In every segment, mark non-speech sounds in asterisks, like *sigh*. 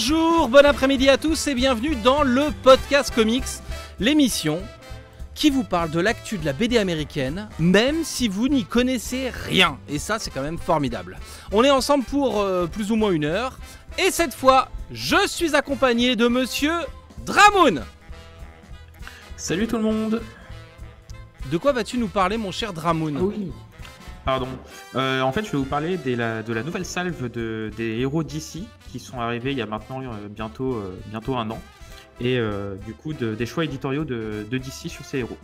bonjour, bon après-midi à tous et bienvenue dans le podcast comics, l'émission qui vous parle de l'actu de la BD américaine, même si vous n'y connaissez rien. Et ça, c'est quand même formidable. On est ensemble pour euh, plus ou moins une heure. Et cette fois, je suis accompagné de monsieur Dramoun. Salut tout le monde De quoi vas-tu nous parler, mon cher Dramoun? Oui. Pardon. Euh, en fait, je vais vous parler des- la- de la nouvelle salve de, des héros d'ici qui sont arrivés il y a maintenant euh, bientôt, euh, bientôt un an. Et euh, du coup, de- des choix éditoriaux de, de DC sur ces héros.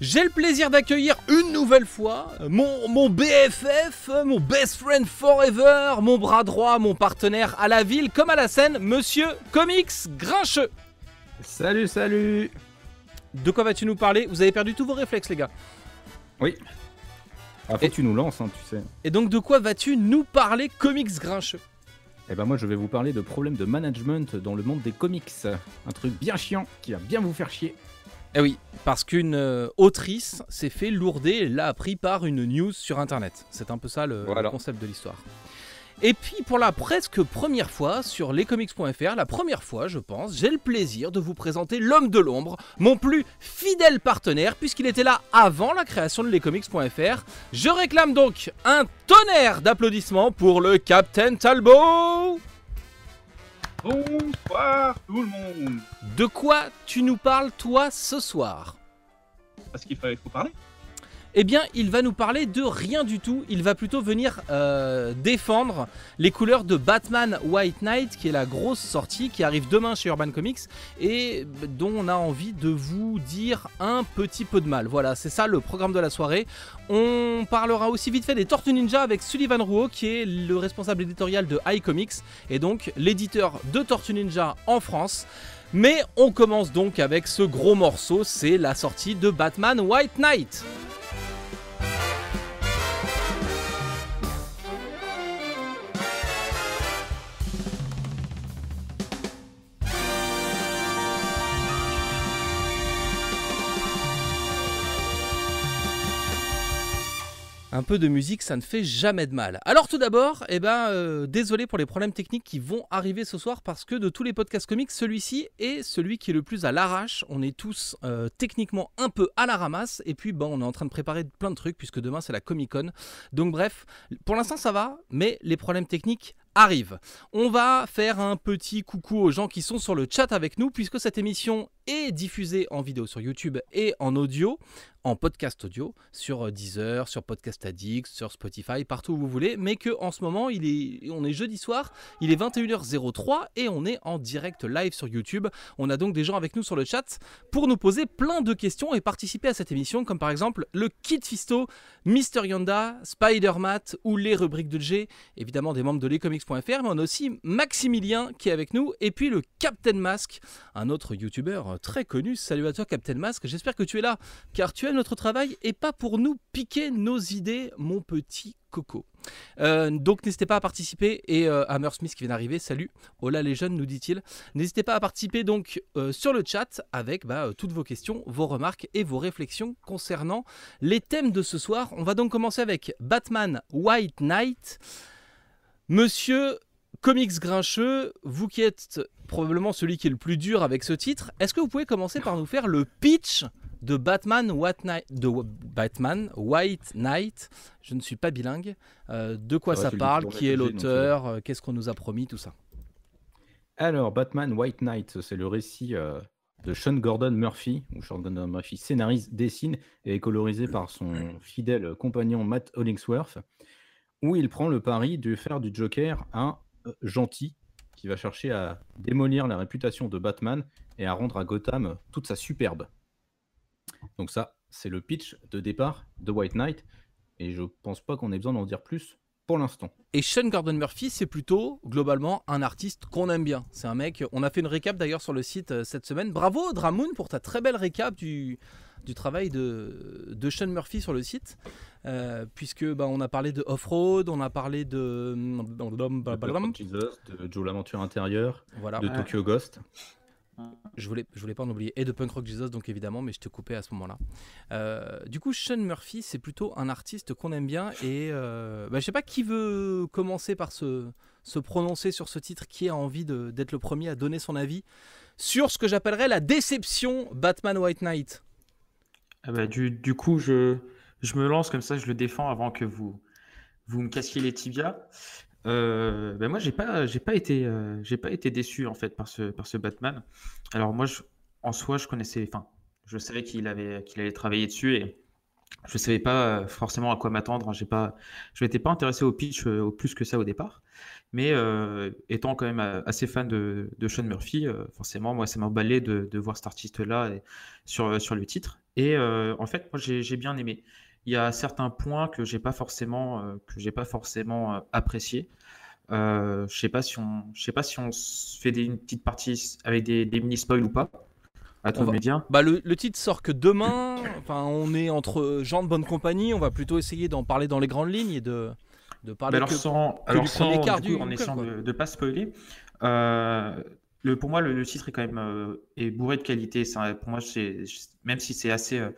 J'ai le plaisir d'accueillir une nouvelle fois mon, mon BFF, mon best friend forever, mon bras droit, mon partenaire à la ville comme à la scène, monsieur Comics Grincheux. Salut, salut De quoi vas-tu nous parler? Vous avez perdu tous vos réflexes, les gars. Oui. Ah, Et- que tu nous lances, hein, tu sais. Et donc, de quoi vas-tu nous parler, Comics Grincheux? Eh ben moi, je vais vous parler de problèmes de management dans le monde des comics. Un truc bien chiant qui va bien vous faire chier. Eh oui, parce qu'une euh, autrice s'est fait lourder et l'a appris par une news sur internet. C'est un peu ça le, concept de l'histoire. Et puis pour la presque première fois sur lescomics.fr, la première fois je pense, j'ai le plaisir de vous présenter l'homme de l'ombre, mon plus fidèle partenaire puisqu'il était là avant la création de lescomics.fr. Je réclame donc un tonnerre d'applaudissements pour le Captain Talbot Bonsoir tout le monde De quoi tu nous parles toi ce soir? Parce qu'il fallait trop parler. Eh bien, il va nous parler de rien du tout. Il va plutôt venir euh, défendre les couleurs de Batman White Knight, qui est la grosse sortie qui arrive demain chez Urban Comics et dont on a envie de vous dire un petit peu de mal. Voilà, c'est ça le programme de la soirée. On parlera aussi vite fait des Tortues Ninja avec Sullivan Rouault, qui est le responsable éditorial de iComics et donc l'éditeur de Tortues Ninja en France. Mais on commence donc avec ce gros morceau, c'est la sortie de Batman White Knight. Un peu de musique, ça ne fait jamais de mal. Alors tout d'abord, eh ben, euh, désolé pour les problèmes techniques qui vont arriver ce soir parce que de tous les podcasts comics, celui-ci est celui qui est le plus à l'arrache. On est tous euh, techniquement un peu à la ramasse et puis bon, on est en train de préparer plein de trucs puisque demain c'est la Comic Con. Donc bref, pour l'instant ça va, mais les problèmes techniques arrivent. On va faire un petit coucou aux gens qui sont sur le chat avec nous puisque cette émission est diffusée en vidéo sur YouTube et en audio en podcast audio sur euh, Deezer, sur Podcast Addict, sur Spotify, partout où vous voulez, mais que en ce moment, il est, on est jeudi soir, il est 21h03 et on est en direct live sur YouTube. On a donc des gens avec nous sur le chat pour nous poser plein de questions et participer à cette émission, comme par exemple le Kit Fisto, Mister Yonda, Spider-Mat ou les rubriques de G, évidemment des membres de lescomics.fr, mais on a aussi Maximilien qui est avec nous et puis le Captain Mask, un autre youtubeur très connu. Salut à toi Captain Mask, j'espère que tu es là car tu aimes notre travail et pas pour nous piquer nos idées, mon petit coco. Euh, donc n'hésitez pas à participer et euh, Hammer Smith qui vient d'arriver, salut, hola les jeunes nous dit-il. N'hésitez pas à participer donc euh, sur le chat avec bah, euh, toutes vos questions, vos remarques et vos réflexions concernant les thèmes de ce soir. On va donc commencer avec Batman White Knight. Monsieur Comics Grincheux, vous qui êtes probablement celui qui est le plus dur avec ce titre, est-ce que vous pouvez commencer par nous faire le pitch de Batman White Knight, de Batman White Knight Je ne suis pas bilingue. Euh, de quoi Ça parle? Qui est l'auteur? euh, Qu'est-ce qu'on nous a promis? Tout ça. Alors, Batman White Knight, c'est le récit euh, de Sean Gordon Murphy, où Sean Gordon Murphy scénarise, dessine et est colorisé par son fidèle compagnon Matt Hollingsworth, où il prend le pari de faire du Joker un gentil qui va chercher à démolir la réputation de Batman et à rendre à Gotham toute sa superbe. Donc ça, c'est le pitch de départ de White Knight, et je pense pas qu'on ait besoin d'en dire plus pour l'instant. Et Sean Gordon Murphy, c'est plutôt globalement un artiste qu'on aime bien. C'est un mec. On a fait une récap d'ailleurs sur le site euh, cette semaine. Bravo Dramoun pour ta très belle récap du, du travail de, de Sean Murphy sur le site. Euh, puisque bah, on a parlé de Off-Road, on a parlé de. De Blood of Jesus, de Joe l'aventure intérieure, Voilà. de Tokyo Ghost. Je voulais, je voulais pas en oublier. Et de Punk Rock Jesus, donc évidemment, mais je te coupais à ce moment-là. Euh, du coup, Sean Murphy, c'est plutôt un artiste qu'on aime bien. Et euh, bah, je sais pas qui veut commencer par ce, se prononcer sur ce titre Qui a envie de- d'être le premier à donner son avis sur ce que j'appellerais la déception Batman White Knight Ah bah, du, coup, je, je me lance comme ça, je le défends avant que vous, vous me cassiez les tibias. Euh, bah, moi, j'ai pas, j'ai pas été, euh, pas été déçu en fait par ce, par ce Batman. Alors moi, en soi, je connaissais, enfin, je savais qu'il avait, qu'il allait travailler dessus et je savais pas euh, forcément à quoi m'attendre. Je m'étais pas intéressé au pitch au plus que ça au départ. Mais euh, étant quand même euh, assez fan de, de Sean Murphy, euh, forcément, moi, ça m'a emballé de, de voir cet artiste-là sur, sur le titre. Et euh, en fait, moi, j'ai bien aimé. Il y a certains points que j'ai pas forcément, que j'ai pas forcément apprécié. Je sais pas si on, je sais pas si on fait des, une petite partie avec des, des mini spoils ou pas. À On va-. Bah le, le titre sort que demain. Enfin, on est entre gens de bonne compagnie. On va plutôt essayer d'en parler dans les grandes lignes et de, de parler Bah alors que- sans, que alors du sans, premier quart du du coup, en essayant de ne pas spoiler, euh, le, pour moi, le, le titre est quand même euh, est bourré de qualité. Ça, pour moi, c'est, même si c'est assez, euh,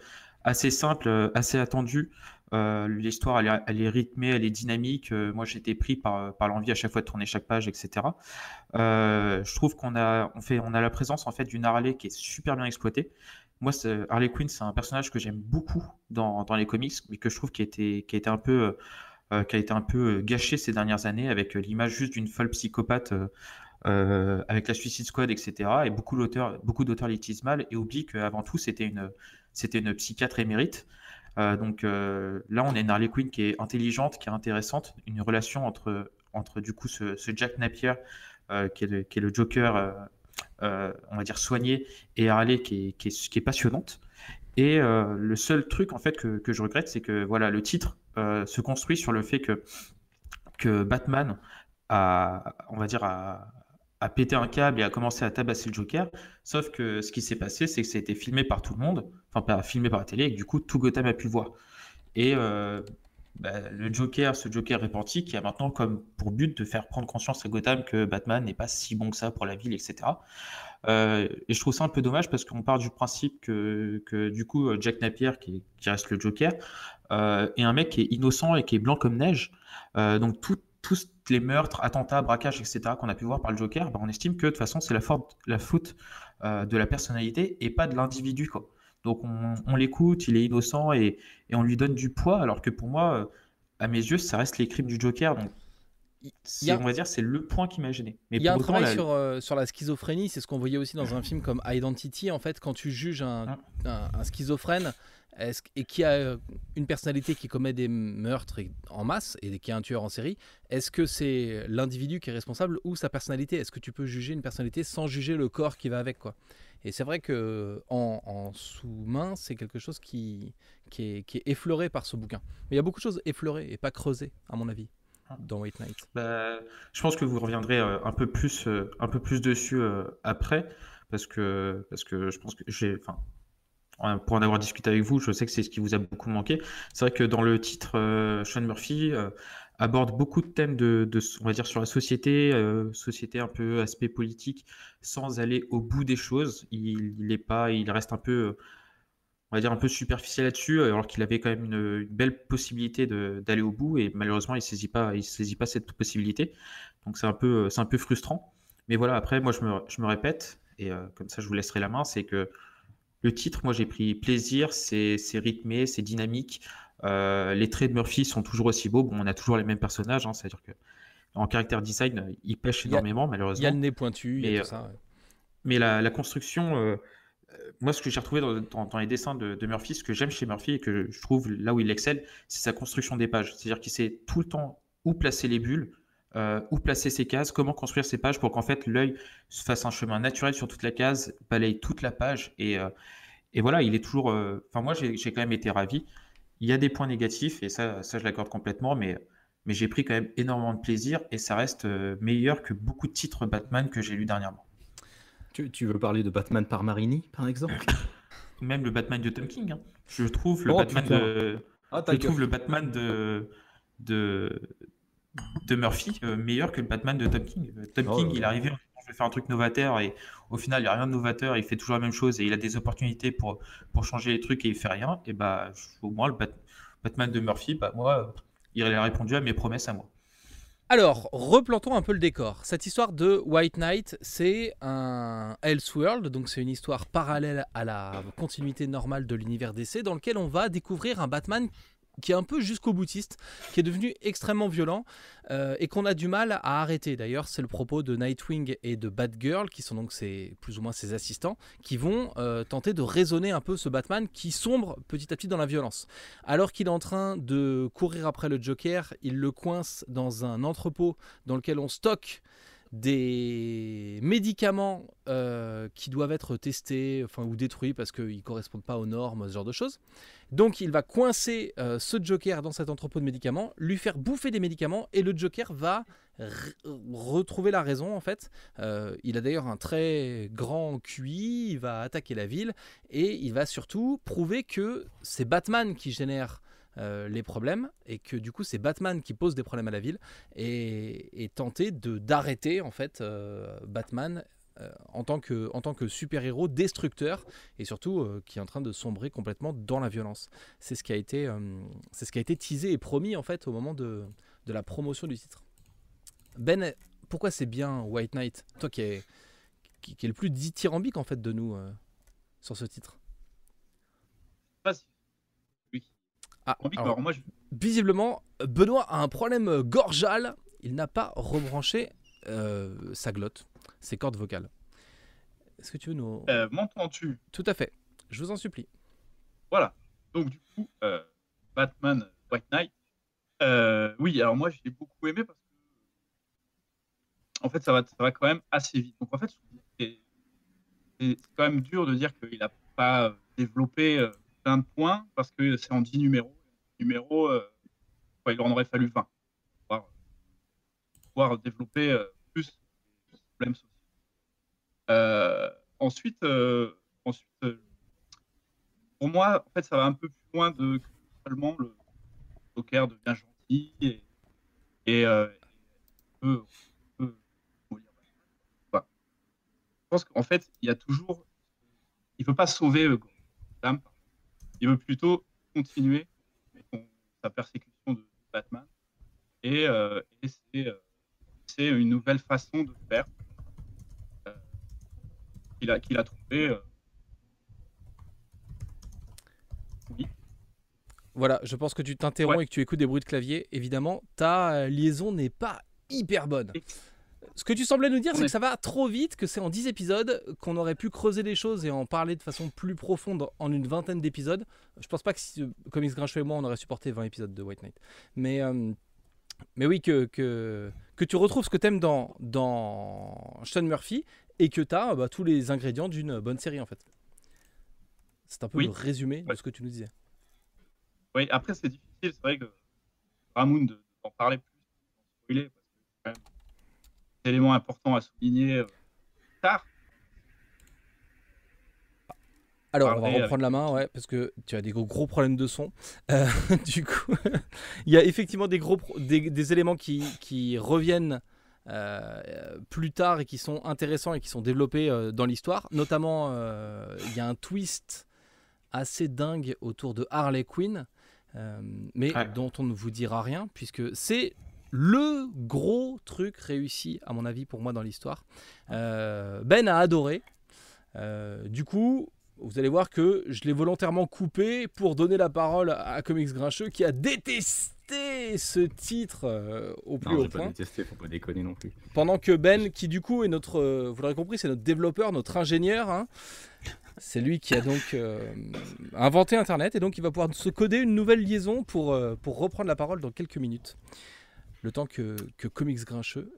assez simple, assez attendu, l'histoire, elle, est- elle est rythmée, elle est dynamique. Moi, j'étais pris par, par l'envie à chaque fois de tourner chaque page, etc. Je trouve qu'on a, on fait, on a la présence en fait d'une Harley qui est super bien exploitée. Moi, Harley Quinn, c'est un personnage que j'aime beaucoup dans, dans les comics, mais que je trouve qui été, qui été un peu qui a été un peu euh, gâché ces dernières années avec euh, l'image juste d'une folle psychopathe euh, euh, avec la Suicide Squad, etc. Et beaucoup d'auteurs, beaucoup d'auteurs l'utilisent mal et oublient qu'avant tout c'était une, psychiatre émérite. Euh, donc euh, là, on a une Harley Quinn qui est intelligente, qui est intéressante, une relation entre, entre du coup ce, Jack Napier euh, qui, est le, Joker, euh, euh, on va dire soigné, et Harley qui est passionnante. Et euh, le seul truc en fait que, que je regrette, c'est que voilà, le titre euh, se construit sur le fait que, que Batman a, on va dire, a, pété un câble et a commencé à tabasser le Joker. Sauf que ce qui s'est passé, c'est que ça a été filmé par tout le monde, enfin pas filmé par la télé, et que du coup tout Gotham a pu le voir. Et euh, bah, le Joker, ce Joker réparti, qui a maintenant comme pour but de faire prendre conscience à Gotham que Batman n'est pas si bon que ça pour la ville, etc. Euh, et je trouve ça un peu dommage parce qu'on part du principe que, du coup Jack Napier, qui, reste le Joker, euh, est un mec qui est innocent et qui est blanc comme neige. Euh, donc tous les meurtres, attentats, braquages, etc. qu'on a pu voir par le Joker, bah, on estime que de toute façon c'est la faute, euh, de la personnalité et pas de l'individu. Donc on, l'écoute, il est innocent et, on lui donne du poids, alors que pour moi, euh, à mes yeux, ça reste les crimes du Joker. Y a- on va dire c'est le point qui m'a gêné. Mais Il y a un autant, travail la- sur, euh, sur la schizophrénie, c'est ce qu'on voyait aussi dans un film comme Identity. En fait, quand tu juges un, Ah. un- un schizophrène et qui a euh, une personnalité qui commet des meurtres en masse et qui est un tueur en série, est-ce que c'est l'individu qui est responsable ou sa personnalité? Est-ce que tu peux juger une personnalité sans juger le corps qui va avec quoi? Et c'est vrai que en, en sous-main, c'est quelque chose qui, qui, est, qui est effleuré par ce bouquin. Mais il y a beaucoup de choses effleurées et pas creusées, à mon avis. Dans White Knight. Bah, je pense que vous reviendrez euh, un peu plus, euh, un peu plus dessus euh, après, parce que, parce que je pense que j'ai, enfin, en- pour en avoir discuté avec vous, je sais que c'est ce qui vous a beaucoup manqué. C'est vrai que dans le titre, euh, Sean Murphy euh, aborde beaucoup de thèmes de, de- on va dire, sur la société, euh, société un peu aspect politique, sans aller au bout des choses. Il, il est pas, il reste un peu, euh, on va dire, un peu superficiel là-dessus, alors qu'il avait quand même une, une belle possibilité d'aller au bout, et malheureusement, il saisit pas, il saisit pas cette possibilité. Donc c'est un peu, c'est un peu frustrant. Mais voilà, après, moi, je me, je me répète, et euh, comme ça, je vous laisserai la main, c'est que le titre, moi, j'ai pris plaisir, c'est rythmé, c'est dynamique. Euh, les traits de Murphy sont toujours aussi beaux. Bon, on a toujours les mêmes personnages, hein, c'est-à-dire que en caractère design, il pêche Il a- énormément, Il malheureusement. y a le nez pointu, il y Mais, a euh, tout ça. ouais. Mais la, la construction, euh, euh, moi, ce que j'ai retrouvé dans, les dessins de, Murphy, ce que j'aime chez Murphy et que je trouve là où il excelle, c'est sa construction des pages. C'est-à-dire qu'il sait tout le temps où placer les bulles, euh, où placer ses cases, comment construire ses pages pour qu'en fait l'œil se fasse un chemin naturel sur toute la case, balaye toute la page. Et, euh, voilà, il est toujours. euh, Enfin, moi, j'ai quand même été ravi. Il y a des points négatifs et ça, je l'accorde complètement, mais, mais j'ai pris quand même énormément de plaisir et ça reste meilleur que beaucoup de titres Batman que j'ai lus dernièrement. Tu, tu veux parler de Batman par Marini, par exemple? *laughs* Même le Batman de Tom King. hein. Je trouve le Oh, Batman putain. de. Ah, Je trouve le Batman de. de, de Murphy euh, meilleur que le Batman de Tom King. Euh, Tom Oh, King, ouais. il est arrivé, je vais faire un truc novateur et au final, il n'y a rien de novateur, il fait toujours la même chose et il a des opportunités pour, pour changer les trucs et il fait rien. Et bah, au moins, le Bat- Batman de Murphy, bah, moi, euh, il a répondu à mes promesses à moi. Alors, replantons un peu le décor. Cette histoire de White Knight, c'est un Elseworld, donc c'est une histoire parallèle à la continuité normale de l'univers DC, dans lequel on va découvrir un Batman qui est un peu jusqu'au boutiste, qui est devenu extrêmement violent euh, et qu'on a du mal à arrêter. D'ailleurs, c'est le propos de Nightwing et de Batgirl, qui sont donc ses, plus ou moins ses assistants, qui vont euh, tenter de raisonner un peu ce Batman qui sombre petit à petit dans la violence. Alors qu'il est en train de courir après le Joker, il le coince dans un entrepôt dans lequel on stocke des médicaments euh, qui doivent être testés ou détruits parce qu'ils ne correspondent pas aux normes, ce genre de choses. Donc il va coincer euh, ce Joker dans cet entrepôt de médicaments, lui faire bouffer des médicaments et le Joker va retrouver la raison en fait. Euh, il a d'ailleurs un très grand QI, il va attaquer la ville et il va surtout prouver que c'est Batman qui génère euh, les problèmes et que du coup c'est Batman qui pose des problèmes à la ville et, tenter de d'arrêter en fait euh, Batman euh, en tant que, en tant que super-héros destructeur et surtout qui est en train de sombrer complètement dans la violence. C'est ce qui a été, c'est ce qui a été teasé et promis en fait au moment de, de la promotion du titre. Ben, pourquoi c'est bien White Knight Toi qui est, qui, est le plus dithyrambique en fait de nous sur ce titre? Ah, Visiblement, Benoît a un problème euh, gorgeal. Il n'a pas rebranché euh, sa glotte, ses cordes vocales. Est-ce que tu veux nous. Euh, M'entends-tu? Tout à fait. Je vous en supplie. Voilà. Donc, du coup, euh, Batman White Knight. oui, alors moi, j'ai beaucoup aimé parce que. En fait, ça va, ça va quand même assez vite. Donc, en fait, c'est quand même dur de dire qu'il n'a pas développé plein de points parce que c'est en 10 numéros. Numéros, euh, il en aurait fallu 20 pour pouvoir, développer euh, plus de problèmes sociaux. Euh, ensuite, ensuite pour moi, en fait, ça va un peu plus loin de que seulement le Joker devient gentil et, et, peut, je pense qu'en fait, il y a toujours. Il ne peut pas sauver veut plutôt continuer sa persécution de Batman. Et, euh, euh, c'est, une nouvelle façon de faire euh, qu'il a, qu'il a trouvé. Oui. Voilà, je pense que tu t'interromps et que tu écoutes des bruits de clavier. Évidemment, ta liaison n'est pas hyper bonne. Ce que tu semblais nous dire, c'est que ça va trop vite, que c'est en 10 épisodes, qu'on aurait pu creuser les choses et en parler de façon plus profonde en une vingtaine d'épisodes. Je pense pas que si Comics Grincheux et moi, on aurait supporté 20 épisodes de White Knight. Mais, euh, mais oui, que, que, que, tu retrouves ce que tu aimes dans, dans Sean Murphy et que tu as bah, tous les ingrédients d'une bonne série en fait. C'est un peu le résumé de ce que tu nous disais. Oui, après c'est difficile, c'est vrai que Ramoun d'en parler plus, parce que élément important à souligner euh, tard. Alors, on va reprendre la main, ouais, parce que tu as des gros, gros problèmes de son. Euh, *laughs* du coup, il y a effectivement des, gros des, éléments qui, qui reviennent euh, plus tard et qui sont intéressants et qui sont développés dans l'histoire. Notamment, il y a un twist assez dingue autour de Harley Quinn, mais dont on ne vous dira rien, puisque c'est le gros truc réussi, à mon avis, pour moi dans l'histoire. Euh, ben a adoré. Euh, du coup, vous allez voir que je l'ai volontairement coupé pour donner la parole à Comics Grincheux qui a détesté ce titre euh, au plus haut point. détesté, faut pas déconner non plus. Pendant que Ben, qui du coup est notre, vous l'aurez compris, c'est notre développeur, notre ingénieur. Hein. C'est lui qui a donc inventé Internet et donc il va pouvoir se coder une nouvelle liaison pour, pour reprendre la parole dans quelques minutes le temps que, que Comics Grincheux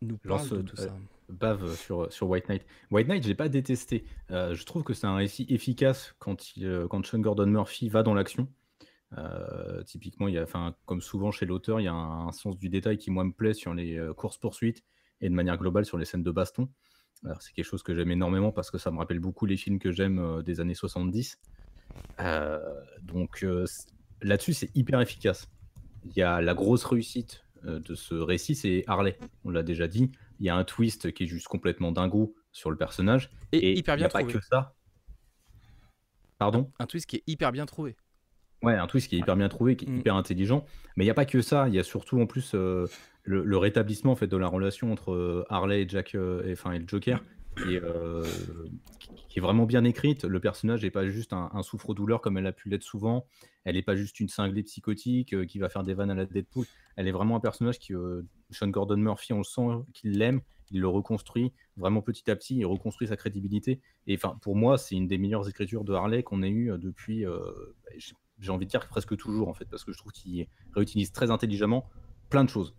nous parle de tout ça. Euh, bave sur, sur White Knight. White Knight, je l'ai pas détesté. Euh, je trouve que c'est un récit efficace quand, euh, quand Sean Gordon Murphy va dans l'action. typiquement, il y a, comme souvent chez l'auteur, il y a un, sens du détail qui, moi, me plaît sur les courses-poursuites et de manière globale sur les scènes de baston. C'est quelque chose que j'aime énormément parce que ça me rappelle beaucoup les films que j'aime des années 70. donc là-dessus, c'est hyper efficace. Il y a la grosse réussite euh, de ce récit, c'est Harley. On l'a déjà dit. Il y a un twist qui est juste complètement dingo sur le personnage. Et, hyper bien trouvé. Pas que ça. Pardon? Un twist qui est hyper bien trouvé. Ouais, un twist qui est hyper bien trouvé, qui est Mm. hyper intelligent. Mais il n'y a pas que ça. Il y a surtout en plus euh, le, le rétablissement en fait, de la relation entre euh, Harley et, Jack, euh, et, enfin, et le Joker, qui est, qui- qui est vraiment bien écrite. Le personnage n'est pas juste un, un souffre-douleur comme elle a pu l'être souvent. Elle n'est pas juste une cinglée psychotique qui va faire des vannes à la Deadpool. Elle est vraiment un personnage qui, Sean Gordon Murphy, on le sent qu'il l'aime, il le reconstruit vraiment petit à petit, il reconstruit sa crédibilité. Et pour moi, c'est une des meilleures écritures de Harley qu'on ait eues euh, depuis, euh, bah, j'ai- envie de dire presque toujours en fait, parce que je trouve qu'il réutilise très intelligemment plein de choses.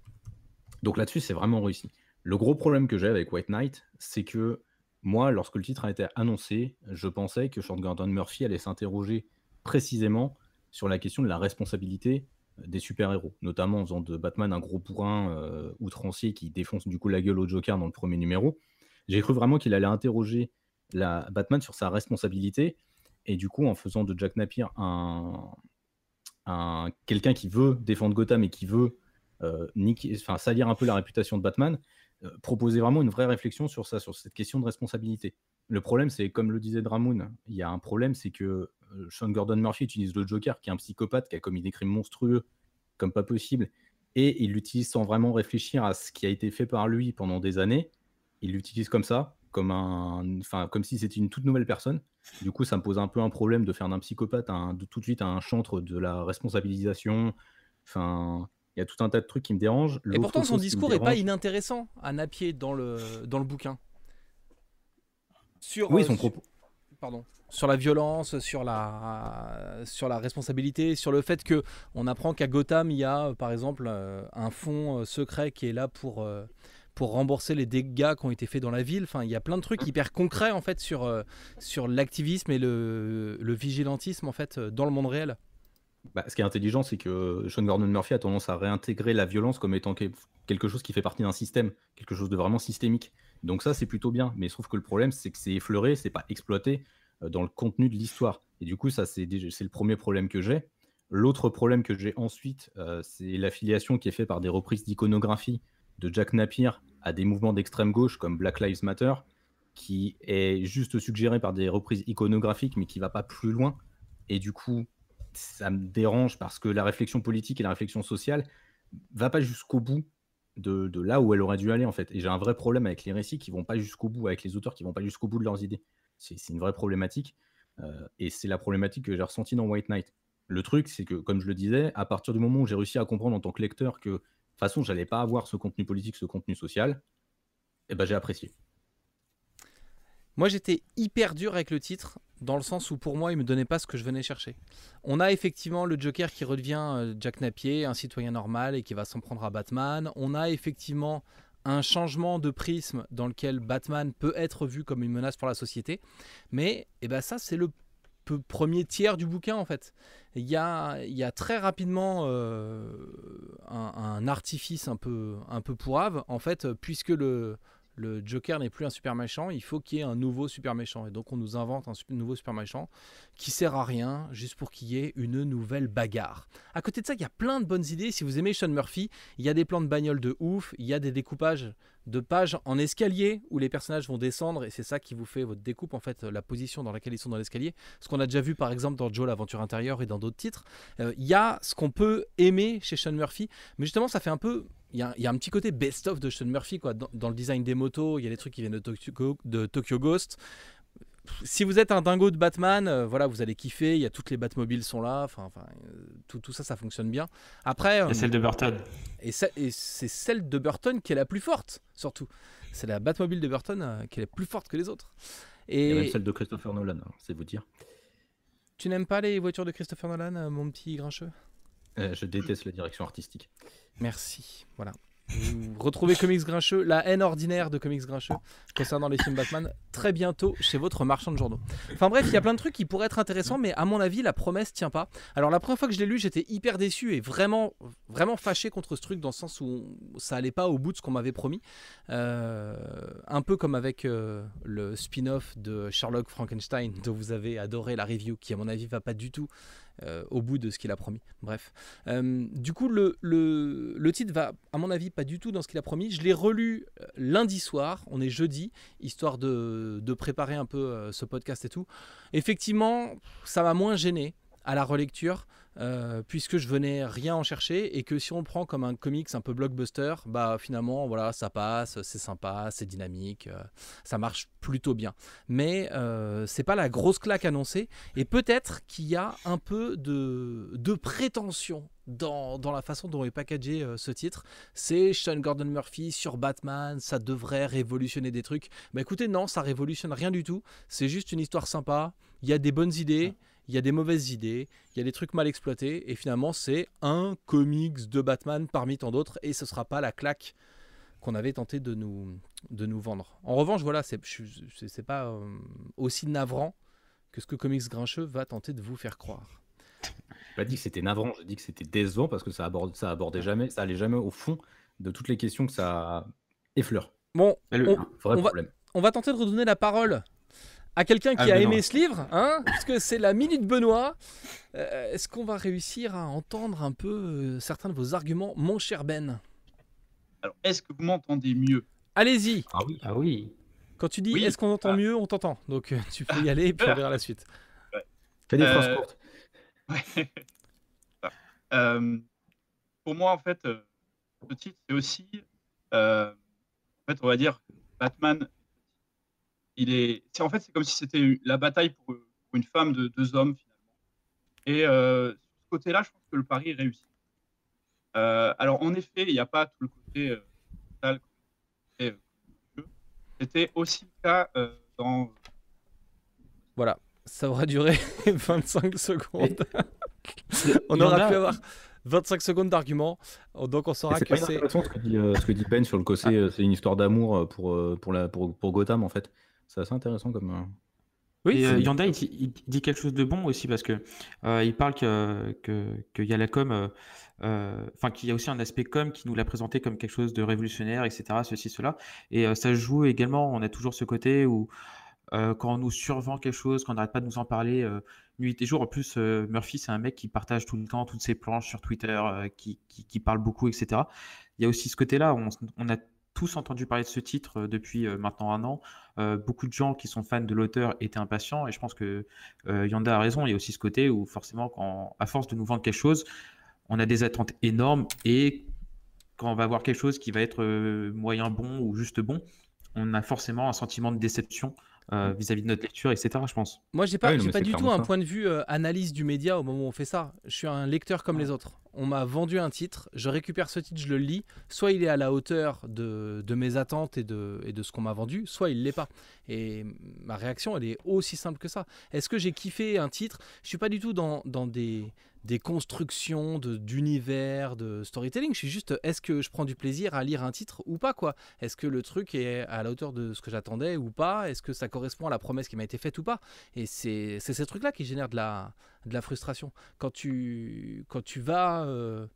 Donc là-dessus, c'est vraiment réussi. Le gros problème que j'ai avec White Knight, c'est que moi, lorsque le titre a été annoncé, je pensais que Sean Gordon Murphy allait s'interroger précisément sur la question de la responsabilité des super-héros, notamment en faisant de Batman un gros bourrin euh, outrancier qui défonce du coup la gueule au Joker dans le premier numéro. J'ai cru vraiment qu'il allait interroger la Batman sur sa responsabilité et du coup en faisant de Jack Napier un, un quelqu'un qui veut défendre Gotham et qui veut euh, enfin, salir un peu la réputation de Batman, euh, proposer vraiment une vraie réflexion sur ça, sur cette question de responsabilité. Le problème, c'est comme le disait Dramoun, il y a un problème, c'est que Sean Gordon Murphy utilise le Joker, qui est un psychopathe, qui a commis des crimes monstrueux comme pas possible, et il l'utilise sans vraiment réfléchir à ce qui a été fait par lui pendant des années. Il l'utilise comme ça, comme un, enfin, comme si c'était une toute nouvelle personne. Du coup, ça me pose un peu un problème de faire d'un psychopathe un- de tout de suite un chantre de la responsabilisation. Enfin, il y a tout un tas de trucs qui me dérangent. Et pourtant, son discours est pas inintéressant à Napier dans le, dans le bouquin. Sur, Oui, euh, son propos. Pardon, sur la violence, sur la, sur la responsabilité, sur le fait que on apprend qu'à Gotham, il y a euh, par exemple euh, un fonds euh, secret qui est là pour, pour rembourser les dégâts qui ont été faits dans la ville. Enfin, il y a plein de trucs hyper concrets en fait sur, sur l'activisme et le, le vigilantisme en fait dans le monde réel. Bah, ce qui est intelligent, c'est que Sean Gordon Murphy a tendance à réintégrer la violence comme étant que- quelque chose qui fait partie d'un système, quelque chose de vraiment systémique. Donc ça, c'est plutôt bien. Mais sauf que le problème, c'est que c'est effleuré, c'est pas exploité euh, dans le contenu de l'histoire. Et du coup, ça, c'est le premier problème que j'ai. L'autre problème que j'ai ensuite, euh, c'est l'affiliation qui est faite par des reprises d'iconographie de Jack Napier à des mouvements d'extrême gauche comme Black Lives Matter, qui est juste suggéré par des reprises iconographiques, mais qui va pas plus loin. Et du coup, ça me dérange parce que la réflexion politique et la réflexion sociale va pas jusqu'au bout de, là où elle aurait dû aller en fait. Et j'ai un vrai problème avec les récits qui vont pas jusqu'au bout, avec les auteurs qui vont pas jusqu'au bout de leurs idées. C'est c'est une vraie problématique. euh, et c'est la problématique que j'ai ressentie dans White Knight. Le truc, c'est que, comme je le disais, à partir du moment où j'ai réussi à comprendre en tant que lecteur que de toute façon, j'allais pas avoir ce contenu politique, ce contenu social, eh ben, j'ai apprécié. Moi, j'étais hyper dur avec le titre, dans le sens où pour moi, il me donnait pas ce que je venais chercher. On a effectivement le Joker qui redevient euh, Jack Napier, un citoyen normal et qui va s'en prendre à Batman. On a effectivement un changement de prisme dans lequel Batman peut être vu comme une menace pour la société. Mais eh ben, ça, c'est le premier tiers du bouquin en fait. Il y a, très rapidement euh, un, artifice un peu, un peu pourrave en fait, puisque le, le Joker n'est plus un super méchant, il faut qu'il y ait un nouveau super méchant. Et donc on nous invente un nouveau super méchant qui sert à rien, juste pour qu'il y ait une nouvelle bagarre. À côté de ça, il y a plein de bonnes idées. Si vous aimez Sean Murphy, il y a des plans de bagnole de ouf, il y a des découpages de pages en escalier où les personnages vont descendre et c'est ça qui vous fait votre découpe en fait la position dans laquelle ils sont dans l'escalier ce qu'on a déjà vu par exemple dans Joe l'aventure intérieure et dans d'autres titres Euh, il y a ce qu'on peut aimer chez Sean Murphy mais justement ça fait un peu il y a, un petit côté best-of de Sean Murphy quoi. Dans, dans le design des motos il y a des trucs qui viennent de Tokyo, de Tokyo Ghost si vous êtes un dingo de Batman, euh, voilà, vous allez kiffer. Il y a toutes les Batmobiles sont là. Enfin, enfin, euh, tout, tout ça, ça fonctionne bien. Après, euh, Et celle de Burton. et, ça- et c'est celle de Burton qui est la plus forte, surtout. C'est la Batmobile de Burton euh, qui est la plus forte que les autres. A même Et celle de Christopher Nolan, hein, c'est vous dire. tu n'aimes pas les voitures de Christopher Nolan, euh, mon petit grincheux? Euh, je déteste la direction artistique. Merci. Voilà. Retrouvez Comics Grincheux, la haine ordinaire de Comics Grincheux concernant les films Batman très bientôt chez votre marchand de journaux. Enfin bref, il y a plein de trucs qui pourraient être intéressants, mais à mon avis, la promesse tient pas. Alors la première fois que je l'ai lu, j'étais hyper déçu et vraiment, vraiment fâché contre ce truc dans le sens où ça allait pas au bout de ce qu'on m'avait promis. Euh, un peu comme avec euh, le spin-off de Sherlock Frankenstein dont vous avez adoré la review, qui à mon avis va pas du tout euh, au bout de ce qu'il a promis. Bref. Euh, du coup, le, le, le titre va, à mon avis, pas du tout dans ce qu'il a promis. Je l'ai relu euh, lundi soir, on est jeudi, histoire de, de préparer un peu ce podcast et tout. Effectivement, ça m'a moins gêné à la relecture. euh, puisque je venais rien en chercher et que si on prend comme un comics un peu blockbuster, bah finalement voilà ça passe, c'est sympa, c'est dynamique, euh, ça marche plutôt bien. Mais euh, c'est pas la grosse claque annoncée et peut-être qu'il y a un peu de, de prétention dans, dans, la façon dont est packagé ce titre. C'est Sean Gordon Murphy sur Batman, ça devrait révolutionner des trucs. Bah écoutez, non, ça révolutionne rien du tout. C'est juste une histoire sympa. Il y a des bonnes idées il y a des mauvaises idées, il y a des trucs mal exploités, et finalement c'est un comics de Batman parmi tant d'autres, et ce sera pas la claque qu'on avait tenté de nous, de nous vendre. En revanche, voilà, c'est pas euh, aussi navrant que ce que Comics Grincheux va tenter de vous faire croire. Je pas dit que c'était navrant, je dis que c'était décevant parce que ça aborde, ça abordait jamais, ça allait jamais au fond de toutes les questions que ça effleure. Bon, on, va, on va tenter de redonner la parole à quelqu'un qui ah, a aimé ce livre, hein, puisque c'est la minute Benoît. Euh, est-ce qu'on va réussir à entendre un peu euh, certains de vos arguments, mon cher Ben? Alors, est-ce que vous m'entendez mieux? Allez-y. Ah oui. Ah oui. Quand tu dis est-ce qu'on entend ah. mieux, on t'entend. Donc euh, tu peux y aller et puis on verra la suite. Fais des phrases courtes. *laughs* pour moi, en fait, ce titre, c'est aussi, en fait, on va dire, Batman il est, en fait, c'est comme si c'était la bataille pour, une femme de deux hommes finalement. Et euh, sur ce côté-là, je pense que le pari est réussi. Euh, alors, en effet, il n'y a pas tout le côté euh, euh C'était aussi le cas dans. Voilà, ça aura duré *laughs* 25 secondes. *laughs* on aura pu avoir 25 secondes d'argument. Donc on saura que c'est. Ce, que dit, ce que dit Ben sur le côté, ah. c'est une histoire d'amour pour, pour, la, pour, pour Gotham en fait. C'est assez intéressant comme. Euh, oui, euh, Yanda, il, dit quelque chose de bon aussi parce que euh, il parle que qu'il y a la com, enfin qu'il y a aussi un aspect com qui nous l'a présenté comme quelque chose de révolutionnaire, etc. Ceci, cela, et ça joue également. On a toujours ce côté où quand on nous survend quelque chose, qu'on n'arrête pas de nous en parler nuit et jour. En plus, Murphy, c'est un mec qui partage tout le temps toutes ses planches sur Twitter, qui, qui, parle beaucoup, etc. Il y a aussi ce côté-là. On, on a tous entendu parler de ce titre euh, depuis euh, maintenant un an. Euh, beaucoup de gens qui sont fans de l'auteur étaient impatients et je pense que Yanda a raison. Il y a aussi ce côté où forcément, quand, à force de nous vendre quelque chose, on a des attentes énormes et quand on va voir quelque chose qui va être moyen bon ou juste bon, on a forcément un sentiment de déception euh, vis-à-vis de notre lecture, etc. Je pense. Moi, j'ai pas, pas du tout un point de vue euh, analyse du média au moment où on fait ça. Je suis un lecteur comme les autres. On m'a vendu un titre, je récupère ce titre, je le lis. Soit il est à la hauteur de, de mes attentes et de, et de ce qu'on m'a vendu, soit il l'est pas. Et ma réaction, elle est aussi simple que ça. Est-ce que j'ai kiffé un titre? Je suis pas du tout dans, dans des des constructions d'univers, de, storytelling. Je suis juste, est-ce que je prends du plaisir à lire un titre ou pas quoi? Est-ce que le truc est à la hauteur de ce que j'attendais ou pas? Est-ce que ça correspond à la promesse qui m'a été faite ou pas? Et c'est ces trucs-là qui génèrent de la, de la frustration. Quand tu, quand tu vas euh,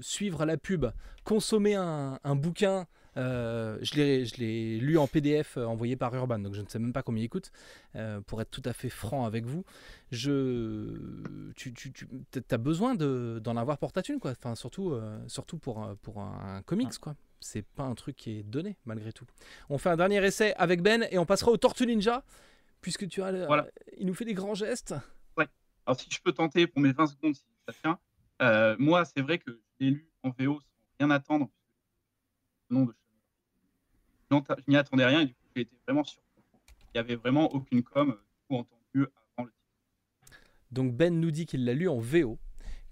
suivre la pub, consommer un, un bouquin euh, je l'ai lu en PDF euh, envoyé par Urban, donc je ne sais même pas combien il coûte, euh, pour être tout à fait franc avec vous. Je, tu, tu, tu as besoin d'en avoir pour ta thune, quoi. Enfin, surtout, surtout pour, pour un, comics, quoi. C'est pas un truc qui est donné, malgré tout. On fait un dernier essai avec Ben et on passera au Tortue Ninja, puisque tu as. Voilà. Il nous fait des grands gestes. Ouais. Alors, si je peux tenter pour mes 20 secondes, si ça tient. moi, c'est vrai que je l'ai lu en VO sans rien attendre, le nom de je n'y attendais rien et du coup, j'ai été vraiment surpris. Il n'y avait vraiment aucune com euh, entendu avant le titre. Donc Ben nous dit qu'il l'a lu en VO,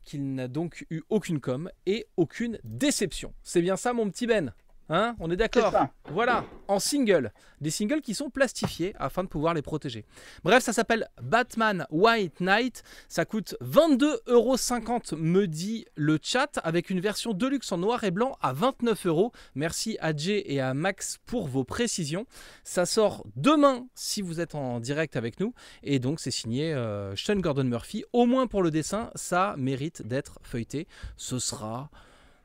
qu'il n'a donc eu aucune com et aucune déception. C'est bien ça mon petit Ben? Hein On est d'accord Voilà, en single. Des singles qui sont plastifiés afin de pouvoir les protéger. Bref, ça s'appelle Batman White Knight. Ça coûte 22,50€ me dit le chat, avec une version deluxe en noir et blanc à 29 euros. Merci à Jay et à Max pour vos précisions. Ça sort demain si vous êtes en direct avec nous. Et donc c'est signé euh, Sean Gordon Murphy. Au moins pour le dessin, ça mérite d'être feuilleté. Ce sera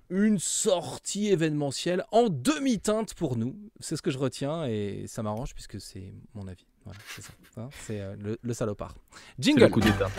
une sortie événementielle en demi-teinte pour nous. C'est ce que je retiens et ça m'arrange puisque c'est mon avis. Voilà, c'est ça. Hein, c'est euh, le, salopard. Jingle. coup d'état.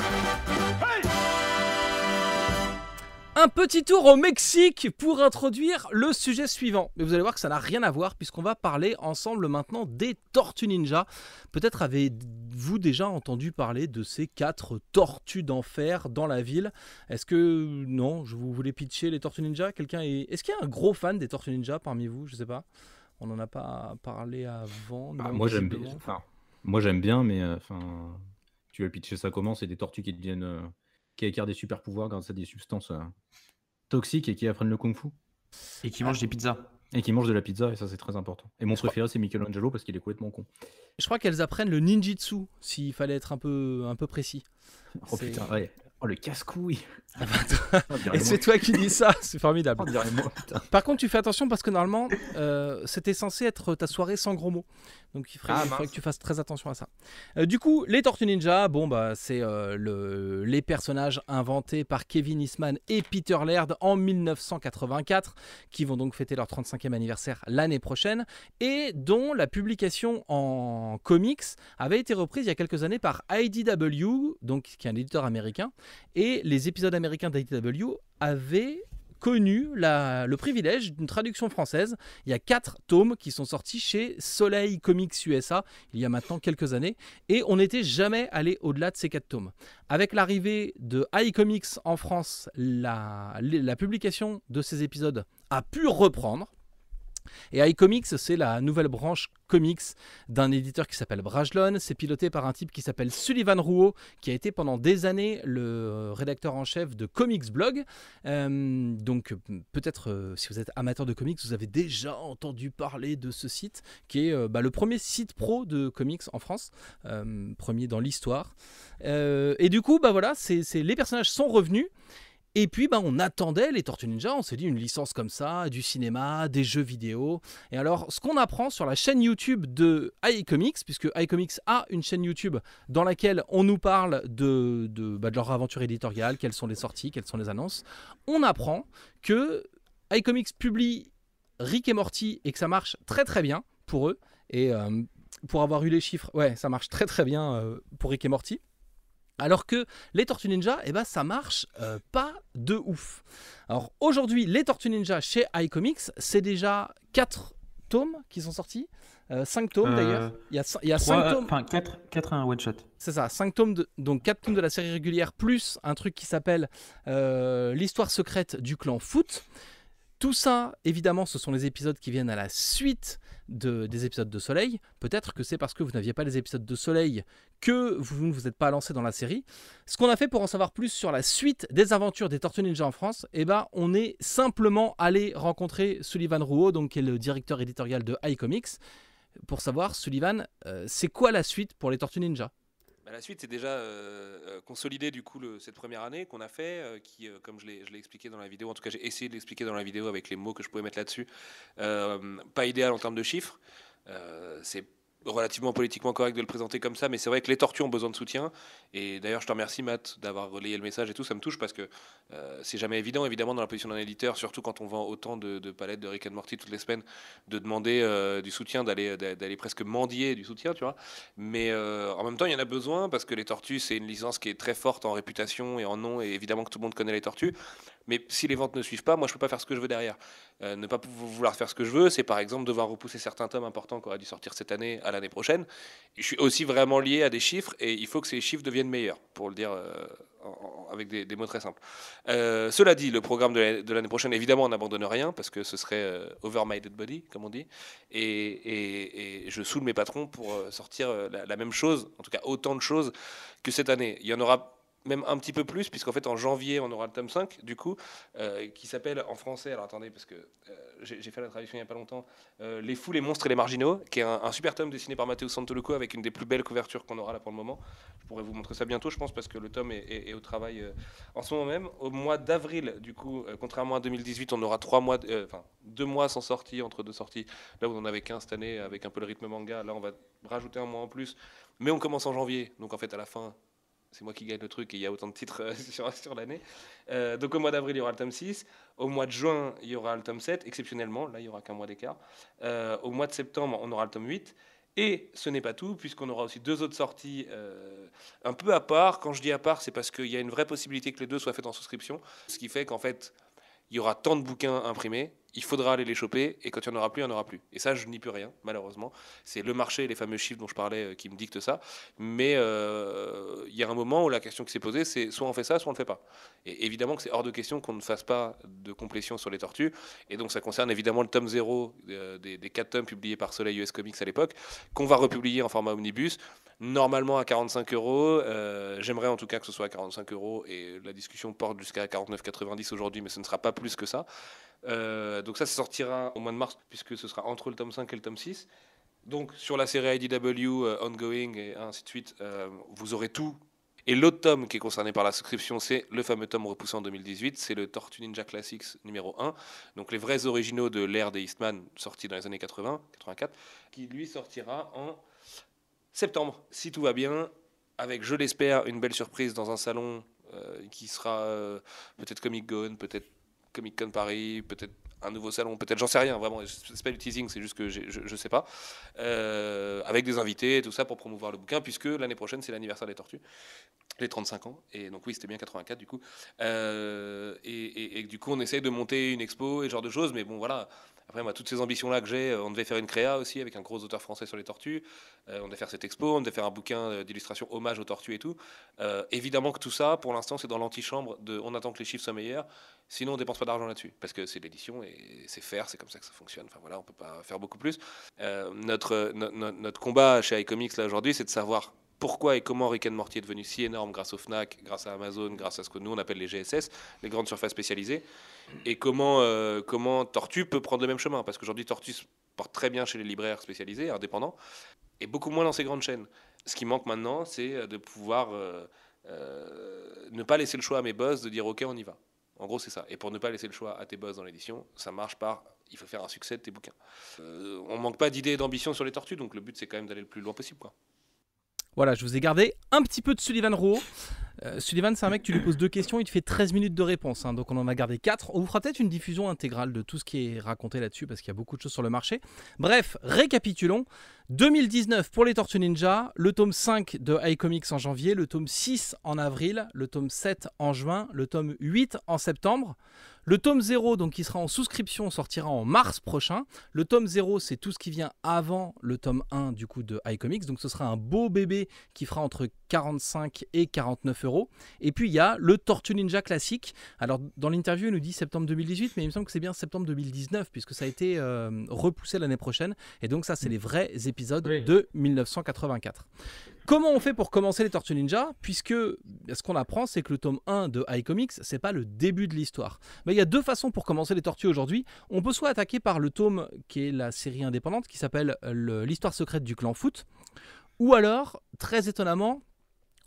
Un petit tour au Mexique pour introduire le sujet suivant. Mais vous allez voir que ça n'a rien à voir puisqu'on va parler ensemble maintenant des Tortues Ninja. Peut-être avez-vous déjà entendu parler de ces quatre tortues d'enfer dans la ville. Est-ce que non, je vous voulais pitcher les Tortues Ninja? Quelqu'un est Est-ce qu'il y a un gros fan des Tortues Ninja parmi vous? Je sais pas. On n'en a pas parlé avant. Bah, non, moi j'aime bien. Enfin, moi j'aime bien, mais euh, tu veux pitcher ça comment? C'est des tortues qui deviennent, euh, qui acquièrent des super pouvoirs grâce à des substances euh, toxiques et qui apprennent le kung-fu Et qui mange des pizzas. et qui mangent de la pizza et ça c'est très important. Et mon préféré c'est Michelangelo parce qu'il est complètement con. Je crois qu'elles apprennent le ninjitsu s'il fallait être un peu, un peu précis. Oh putain, ouais. Oh le casse-couille. Ah bah, Oh, Et c'est toi qui dis ça, c'est formidable. Oh. Par contre, tu fais attention parce que normalement, euh, c'était censé être ta soirée sans gros mots. Donc il faudrait, Ah, il faudrait mince. que tu fasses très attention à ça. Euh, du coup, les Tortues Ninja, bon bah c'est euh, le, les personnages inventés par Kevin Eastman et Peter Laird en 1984, qui vont donc fêter leur 35e anniversaire l'année prochaine, et dont la publication en comics avait été reprise il y a quelques années par IDW, donc qui est un éditeur américain, et les épisodes américains d'IDW avaient connu le privilège d'une traduction française. Il y a quatre tomes qui sont sortis chez Soleil Comics USA il y a maintenant quelques années et on n'était jamais allé au-delà de ces quatre tomes. Avec l'arrivée de iComics en France, la publication de ces épisodes a pu reprendre. Et iComics, c'est la nouvelle branche comics d'un éditeur qui s'appelle Brajlon. C'est piloté par un type qui s'appelle Sullivan Rouault, qui a été pendant des années le rédacteur en chef de Comics Blog. Euh, donc euh, peut-être euh, si vous êtes amateur de comics, vous avez déjà entendu parler de ce site, qui est euh, bah, le premier site pro de comics en France, euh, premier dans l'histoire. Euh, et du coup, bah voilà, c'est- les personnages sont revenus. Et puis, bah, on attendait les Tortues Ninja, on s'est dit une licence comme ça, du cinéma, des jeux vidéo. Et alors, ce qu'on apprend sur la chaîne YouTube de iComics, puisque iComics a une chaîne YouTube dans laquelle on nous parle de, de, bah, leur aventure éditoriale, quelles sont les sorties, quelles sont les annonces, on apprend que iComics publie Rick et Morty et que ça marche très très bien pour eux. Et euh, pour avoir eu les chiffres, ouais, ça marche très très bien euh, pour Rick et Morty. Alors que les Tortues Ninja, eh ben, ça marche euh, pas de ouf. Alors aujourd'hui, les Tortues Ninja chez iComics, c'est déjà 4 tomes qui sont sortis. 5 tomes Euh, d'ailleurs. Il y a, cin- il y a Trois- 5 tomes. Enfin, 4, 4 à un one shot. C'est ça, 5 tomes, de, donc 4 tomes de la série régulière, plus un truc qui s'appelle euh, L'histoire secrète du clan Foot. Tout ça, évidemment, ce sont les épisodes qui viennent à la suite de- des épisodes de Soleil. Peut-être que c'est parce que vous n'aviez pas les épisodes de Soleil que vous ne vous êtes pas lancé dans la série. Ce qu'on a fait pour en savoir plus sur la suite des aventures des Tortues Ninja en France, eh ben, on est simplement allé rencontrer Sullivan Rouault, donc, qui est le directeur éditorial de iComics, pour savoir, Sullivan, euh, c'est quoi la suite pour les Tortues Ninja? Bah, la suite, c'est déjà euh, euh, consolider du coup le- cette première année qu'on a fait, euh, qui, comme je l'ai expliqué dans la vidéo, en tout cas j'ai essayé de l'expliquer dans la vidéo avec les mots que je pouvais mettre là-dessus, pas idéal en termes de chiffres. C'est relativement politiquement correct de le présenter comme ça, mais c'est vrai que les tortues ont besoin de soutien. Et d'ailleurs, je te remercie Matt d'avoir relayé le message et tout, ça me touche parce que euh, c'est jamais évident, évidemment, dans la position d'un éditeur, surtout quand on vend autant de, palettes de Rick and Morty toutes les semaines, de demander euh, du soutien, d'aller d'aller presque mendier du soutien, tu vois. Mais euh, en même temps, il y en a besoin parce que les tortues, c'est une licence qui est très forte en réputation et en nom, et évidemment que tout le monde connaît les tortues. Mais si les ventes ne suivent pas, moi, je peux pas faire ce que je veux derrière. Euh, ne pas vouloir faire ce que je veux, c'est par exemple devoir repousser certains tomes importants qui auraient dû sortir cette année à l'année prochaine. Je suis aussi vraiment lié à des chiffres et il faut que ces chiffres deviennent meilleurs, pour le dire euh, avec des, mots très simples. Euh, cela dit, le programme de l'année- prochaine, évidemment, on n'abandonne rien parce que ce serait over my dead body, comme on dit. Et, je saoule mes patrons pour sortir la, la même chose, en tout cas autant de choses que cette année. Il y en aura même un petit peu plus, puisqu'en fait en janvier on aura le tome 5 du coup, euh, qui s'appelle en français, alors attendez, parce que euh, j'ai fait la traduction il n'y a pas longtemps, euh, Les fous, les monstres et les marginaux, qui est un, super tome dessiné par Matteo Santoluco avec une des plus belles couvertures qu'on aura là pour le moment. Je pourrais vous montrer ça bientôt, je pense, parce que le tome est, au travail en ce moment même. Au mois d'avril, du coup, contrairement à 2018, on aura trois mois, enfin deux mois sans sortie, entre deux sorties, là où on en avait 15 cette année avec un peu le rythme manga, là on va rajouter un mois en plus, mais on commence en janvier, donc en fait à la fin, c'est moi qui gagne le truc et il y a autant de titres euh, *laughs* sur, l'année. Euh, donc au mois d'avril, il y aura le tome 6. Au mois de juin, il y aura le tome 7, exceptionnellement. Là, il n'y aura qu'un mois d'écart. Euh, au mois de septembre, on aura le tome 8. Et ce n'est pas tout, puisqu'on aura aussi deux autres sorties un peu à part. Quand je dis à part, c'est parce qu'il y a une vraie possibilité que les deux soient faites en souscription. Ce qui fait qu'en fait, il y aura tant de bouquins imprimés il faudra aller les choper, et quand il n'y en aura plus, il n'y en aura plus. Et ça, je n'y peux rien, malheureusement. C'est le marché, les fameux chiffres dont je parlais, euh, qui me dictent ça. Mais euh, il y a un moment où la question qui s'est posée, c'est soit on fait ça, soit on ne le fait pas. Et évidemment que c'est hors de question qu'on ne fasse pas de complétion sur les tortues. Et donc ça concerne évidemment le tome 0 euh, des, des 4 tomes publiés par Soleil US Comics à l'époque, qu'on va republier en format omnibus, normalement à 45 euros. J'aimerais en tout cas que ce soit à 45 euros, et la discussion porte jusqu'à 49,90 aujourd'hui, mais ce ne sera pas plus que ça. Euh, donc ça, ça sortira au mois de mars, puisque ce sera entre le tome 5 et le tome 6. Donc sur la série IDW, euh, Ongoing et ainsi de suite, euh, vous aurez tout. Et l'autre tome qui est concerné par la souscription, c'est le fameux tome repoussé en 2018, c'est le Tortue Ninja Classics numéro 1. Donc les vrais originaux de l'ère des Eastman, sortis dans les années 80, 84, qui lui sortira en septembre, si tout va bien, avec, je l'espère, une belle surprise dans un salon qui sera peut-être Comic Gone, peut-être Comic Con Paris, peut-être un nouveau salon, peut-être, j'en sais rien, vraiment, c'est pas du teasing, c'est juste que je, je sais pas, euh, avec des invités et tout ça pour promouvoir le bouquin, puisque l'année prochaine c'est l'anniversaire des Tortues, les 35 ans, et donc oui, c'était bien 84 du coup, euh, et, et, du coup on essaye de monter une expo et ce genre de choses, mais bon voilà, après, toutes ces ambitions-là que j'ai, euh, on devait faire une créa aussi avec un gros auteur français sur les tortues. on devait faire cette expo, on devait faire un bouquin d'illustration hommage aux tortues et tout. évidemment que tout ça, pour l'instant, c'est dans l'antichambre de on attend que les chiffres soient meilleurs. Sinon, on dépense pas d'argent là-dessus, parce que c'est l'édition et c'est faire, c'est comme ça que ça fonctionne. Enfin voilà, on peut pas faire beaucoup plus. Euh, notre, notre combat chez iComics là aujourd'hui, c'est de savoir pourquoi et comment Rick and Morty est devenu si énorme grâce au Fnac, grâce à Amazon, grâce à ce que nous on appelle les GSS, les grandes surfaces spécialisées, et comment, euh, comment Tortue peut prendre le même chemin, parce qu'aujourd'hui Tortue se porte très bien chez les libraires spécialisés, indépendants, et beaucoup moins dans ces grandes chaînes. Ce qui manque maintenant, c'est de pouvoir euh, ne pas laisser le choix à mes boss de dire ok on y va. En gros, c'est ça. Et pour ne pas laisser le choix à tes boss dans l'édition, ça marche par il faut faire un succès de tes bouquins. Euh, on manque pas d'idées et d'ambition sur les tortues, donc le but c'est quand même d'aller le plus loin possible. Voilà, je vous ai gardé un petit peu de Sullivan Rowe. Euh, Sullivan, c'est un mec, tu lui poses deux questions, il te fait 13 minutes de réponse. Hein, donc on en a gardé 4. On vous fera peut-être une diffusion intégrale de tout ce qui est raconté là-dessus parce qu'il y a beaucoup de choses sur le marché. Bref, récapitulons. 2019 pour les Tortues Ninja, le tome 5 de iComics en janvier, le tome 6 en avril, le tome 7 en juin, le tome 8 en septembre. Le tome 0, donc qui sera en souscription, sortira en mars prochain. Le tome 0, c'est tout ce qui vient avant le tome 1 du coup de iComics. Donc ce sera un beau bébé qui fera entre 45 et 49 euros. Et puis il y a le Tortue Ninja classique. Alors dans l'interview, il nous dit septembre 2018, mais il me semble que c'est bien septembre 2019 puisque ça a été euh, repoussé l'année prochaine. Et donc ça, c'est les vrais épisodes de 1984. Comment on fait pour commencer les Tortues Ninja Puisque ce qu'on apprend, c'est que le tome 1 de iComics, c'est pas le début de l'histoire. Mais il y a deux façons pour commencer les Tortues aujourd'hui. On peut soit attaquer par le tome qui est la série indépendante, qui s'appelle l'histoire secrète du clan Foot, ou alors, très étonnamment,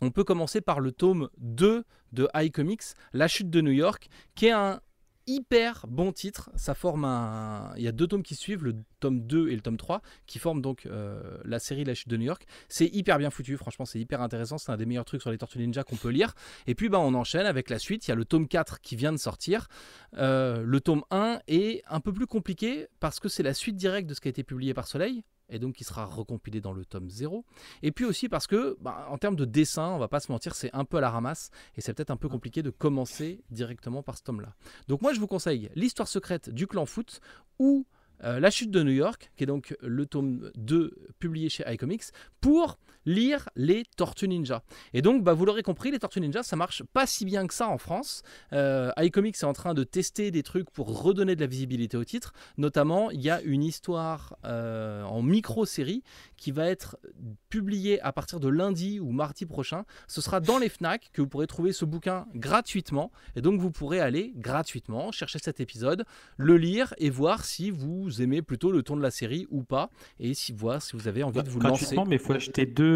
on peut commencer par le tome 2 de iComics, La chute de New York, qui est un hyper bon titre. Ça forme un. Il y a deux tomes qui suivent, le tome 2 et le tome 3, qui forment donc euh, la série La chute de New York. C'est hyper bien foutu, franchement, c'est hyper intéressant. C'est un des meilleurs trucs sur les Tortues Ninja qu'on peut lire. Et puis, bah, on enchaîne avec la suite. Il y a le tome 4 qui vient de sortir. Euh, le tome 1 est un peu plus compliqué parce que c'est la suite directe de ce qui a été publié par Soleil et donc qui sera recompilé dans le tome 0. Et puis aussi parce que, bah, en termes de dessin, on va pas se mentir, c'est un peu à la ramasse, et c'est peut-être un peu compliqué de commencer directement par ce tome-là. Donc moi, je vous conseille l'histoire secrète du clan foot, ou euh, La chute de New York, qui est donc le tome 2 publié chez iComics, pour lire les Tortues Ninja. Et donc, bah, vous l'aurez compris, les Tortues Ninja, ça marche pas si bien que ça en France. Euh, iComics est en train de tester des trucs pour redonner de la visibilité au titre. Notamment, il y a une histoire euh, en micro-série qui va être publiée à partir de lundi ou mardi prochain. Ce sera dans les FNAC que vous pourrez trouver ce bouquin gratuitement. Et donc, vous pourrez aller gratuitement chercher cet épisode, le lire et voir si vous aimez plutôt le ton de la série ou pas, et si voir si vous avez envie de vous lancer. mais il faut acheter deux,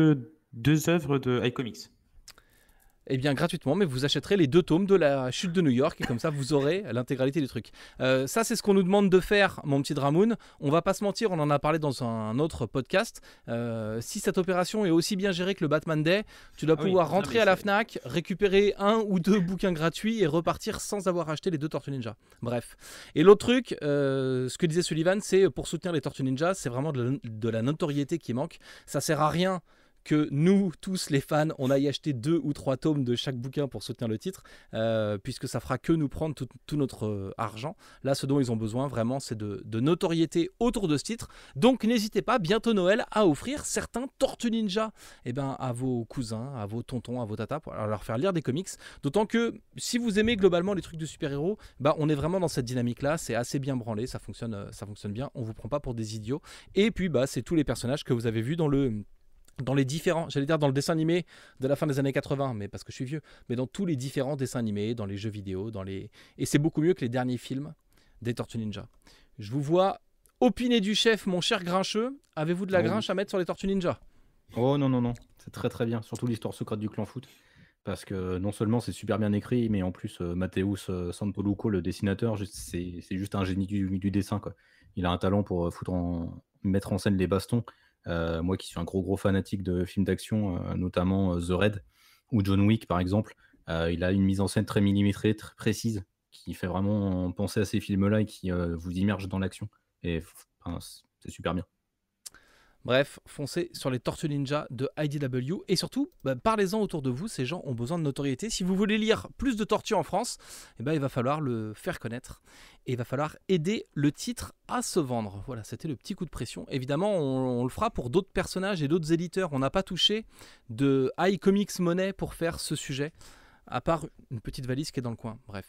deux œuvres de iComics. eh bien gratuitement, mais vous achèterez les deux tomes de la chute de New York et comme ça vous aurez *laughs* l'intégralité du truc. Euh, ça c'est ce qu'on nous demande de faire, mon petit Dramoun. On va pas se mentir, on en a parlé dans un autre podcast. Euh, si cette opération est aussi bien gérée que le Batman Day, tu dois Ah pouvoir rentrer à la Fnac, récupérer un ou deux bouquins gratuits et repartir sans avoir acheté les deux Tortues Ninja. Bref. Et l'autre truc, euh, ce que disait Sullivan, c'est pour soutenir les Tortues Ninja, c'est vraiment de la, de la notoriété qui manque. Ça sert à rien que nous, tous les fans, on aille acheter deux ou trois tomes de chaque bouquin pour soutenir le titre, euh, puisque ça fera que nous prendre tout, notre euh, argent. Là, ce dont ils ont besoin vraiment, c'est de, de notoriété autour de ce titre. Donc, n'hésitez pas, bientôt Noël, à offrir certains Tortues Ninja eh ben, à vos cousins, à vos tontons, à vos tatas, pour leur faire lire des comics. D'autant que si vous aimez globalement les trucs de super-héros, bah, on est vraiment dans cette dynamique-là. C'est assez bien branlé, ça fonctionne, euh, ça fonctionne bien. On vous prend pas pour des idiots. Et puis, bah, c'est tous les personnages que vous avez vus dans le dans les différents, j'allais dire dans le dessin animé de la fin des années 80, mais parce que je suis vieux, mais dans tous les différents dessins animés, dans les jeux vidéo, dans les et c'est beaucoup mieux que les derniers films des Tortues Ninja. Je vous vois opiner du chef, mon cher grincheux. Avez-vous de la Oui. grinche à mettre sur les Tortues Ninja? Oh non, non, non, c'est très très bien, surtout l'histoire secrète du clan foot. Parce que non seulement c'est super bien écrit, mais en plus, euh, Matteus euh, Santoluco, le dessinateur, c'est c'est juste un génie du, du dessin. Quoi. Il a un talent pour euh, foutre en, mettre en scène les bastons. Euh, moi qui suis un gros gros fanatique de films d'action, euh, notamment euh, The Raid ou John Wick par exemple, il a une mise en scène très millimétrée, très précise, qui fait vraiment penser à ces films-là et qui vous immerge dans l'action. Et c'est super bien. Bref, foncez sur les Tortues Ninja de IDW et surtout, bah, parlez-en autour de vous. Ces gens ont besoin de notoriété. Si vous voulez lire plus de tortues en France, eh ben, il va falloir le faire connaître et il va falloir aider le titre à se vendre. Voilà, c'était le petit coup de pression. Évidemment, on, on le fera pour d'autres personnages et d'autres éditeurs. On n'a pas touché de iComics Money pour faire ce sujet, à part une petite valise qui est dans le coin. Bref.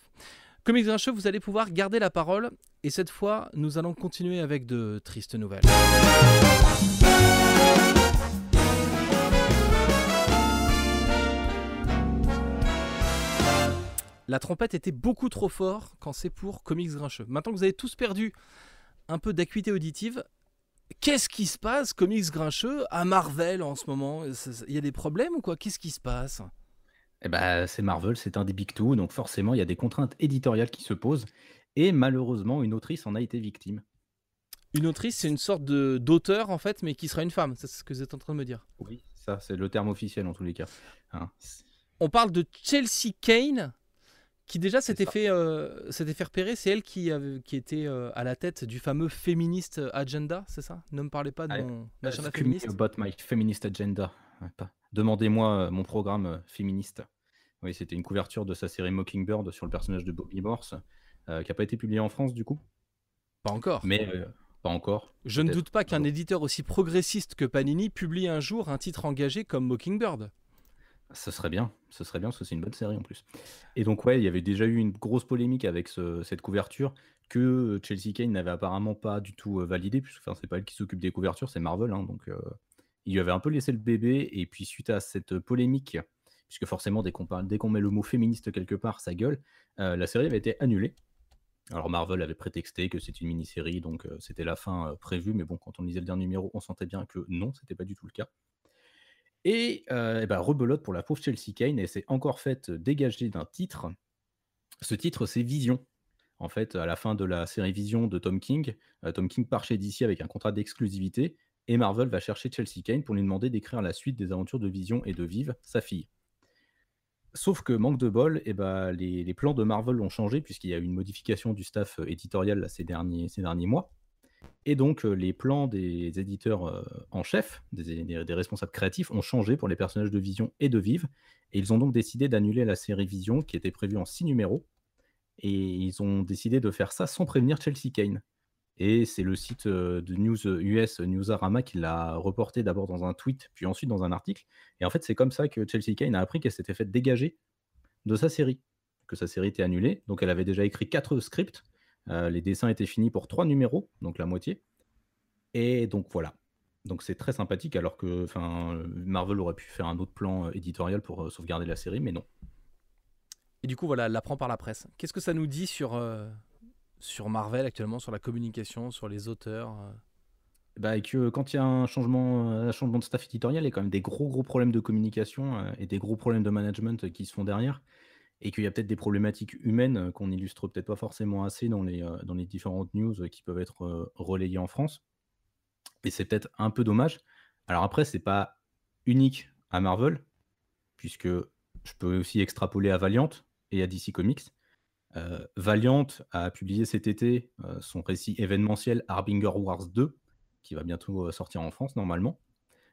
Comics Grincheux, vous allez pouvoir garder la parole et cette fois, nous allons continuer avec de tristes nouvelles. La trompette était beaucoup trop fort quand c'est pour Comics Grincheux. Maintenant que vous avez tous perdu un peu d'acuité auditive, qu'est-ce qui se passe, Comics Grincheux, à Marvel en ce moment? Il y a des problèmes ou quoi? Qu'est-ce qui se passe? Eh ben, c'est Marvel, c'est un des big two, donc forcément, il y a des contraintes éditoriales qui se posent. Et malheureusement, une autrice en a été victime. Une autrice, c'est une sorte de d'auteur en fait, mais qui sera une femme. C'est ce que vous êtes en train de me dire. Oui, ça, c'est le terme officiel en tous les cas. Hein, On parle de Chelsea Kane, qui déjà s'était fait, euh, s'était fait repérer. C'est elle qui, avait- qui était euh, à la tête du fameux Feminist Agenda, c'est ça? Ne me parlez pas de mon agenda me féministe. about my feminist agenda? Pas- Demandez-moi euh, mon programme euh, féministe. Oui, c'était une couverture de sa série Mockingbird sur le personnage de Bobby Morse, euh, qui n'a pas été publié en France du coup, Pas encore. mais euh, pas encore. Je ne doute pas qu'un éditeur aussi progressiste que Panini publie un jour un titre engagé comme Mockingbird. Ce serait bien, ce serait bien parce que c'est une bonne série en plus. Et donc ouais, il y avait déjà eu une grosse polémique avec ce- cette couverture que Chelsea Kane n'avait apparemment pas du tout euh, validé, puisque enfin, c'est pas elle qui s'occupe des couvertures, c'est Marvel, hein, donc euh, il lui avait un peu laissé le bébé, et puis suite à cette polémique, puisque forcément dès qu'on met le mot féministe quelque part, ça gueule, euh, la série avait été annulée. Alors Marvel avait prétexté que c'était une mini-série, donc euh, c'était la fin euh, prévue, mais bon, quand on lisait le dernier numéro, on sentait bien que non, c'était pas du tout le cas. Et, eh ben, rebelote pour la pauvre Chelsea Kane, et s'est encore fait dégager d'un titre. Ce titre, c'est Vision. En fait, à la fin de la série Vision de Tom King, Tom King part chez DC avec un contrat d'exclusivité, et Marvel va chercher Chelsea Kane pour lui demander d'écrire la suite des aventures de Vision et de Vive, sa fille. Sauf que, manque de bol, eh ben, les, plans de Marvel ont changé, puisqu'il y a eu une modification du staff euh, éditorial ces, derniers, mois. Et donc, euh, les plans des éditeurs euh, en chef, des, responsables créatifs, ont changé pour les personnages de Vision et de Vive. Et ils ont donc décidé d'annuler la série Vision, qui était prévue en 6 numéros. Et ils ont décidé de faire ça sans prévenir Chelsea Kane. Et c'est le site euh, de news US Newsarama qui l'a reporté d'abord dans un tweet, puis ensuite dans un article. Et en fait, c'est comme ça que Chelsea Kane a appris qu'elle s'était fait dégager de sa série, que sa série était annulée. Donc elle avait déjà écrit quatre scripts. Euh, les dessins étaient finis pour trois numéros, donc la moitié. Et donc voilà. Donc c'est très sympathique, alors que euh, Marvel aurait pu faire un autre plan euh, éditorial pour euh, sauvegarder la série, mais non. Et du coup, voilà, elle l'apprend par la presse. Qu'est-ce que ça nous dit sur, euh, sur Marvel actuellement, sur la communication, sur les auteurs euh bah, que quand il y a un changement, un changement de staff éditorial, il y a quand même des gros, gros problèmes de communication euh, et des gros problèmes de management qui se font derrière. Et qu'il y a peut-être des problématiques humaines euh, qu'on illustre peut-être pas forcément assez dans les, euh, dans les différentes news qui peuvent être relayées en France. Et c'est peut-être un peu dommage. Alors après, c'est pas unique à Marvel, puisque je peux aussi extrapoler à Valiant et à DC Comics. Valiant a publié cet été son récit événementiel Harbinger Wars 2, qui va bientôt euh, sortir en France normalement.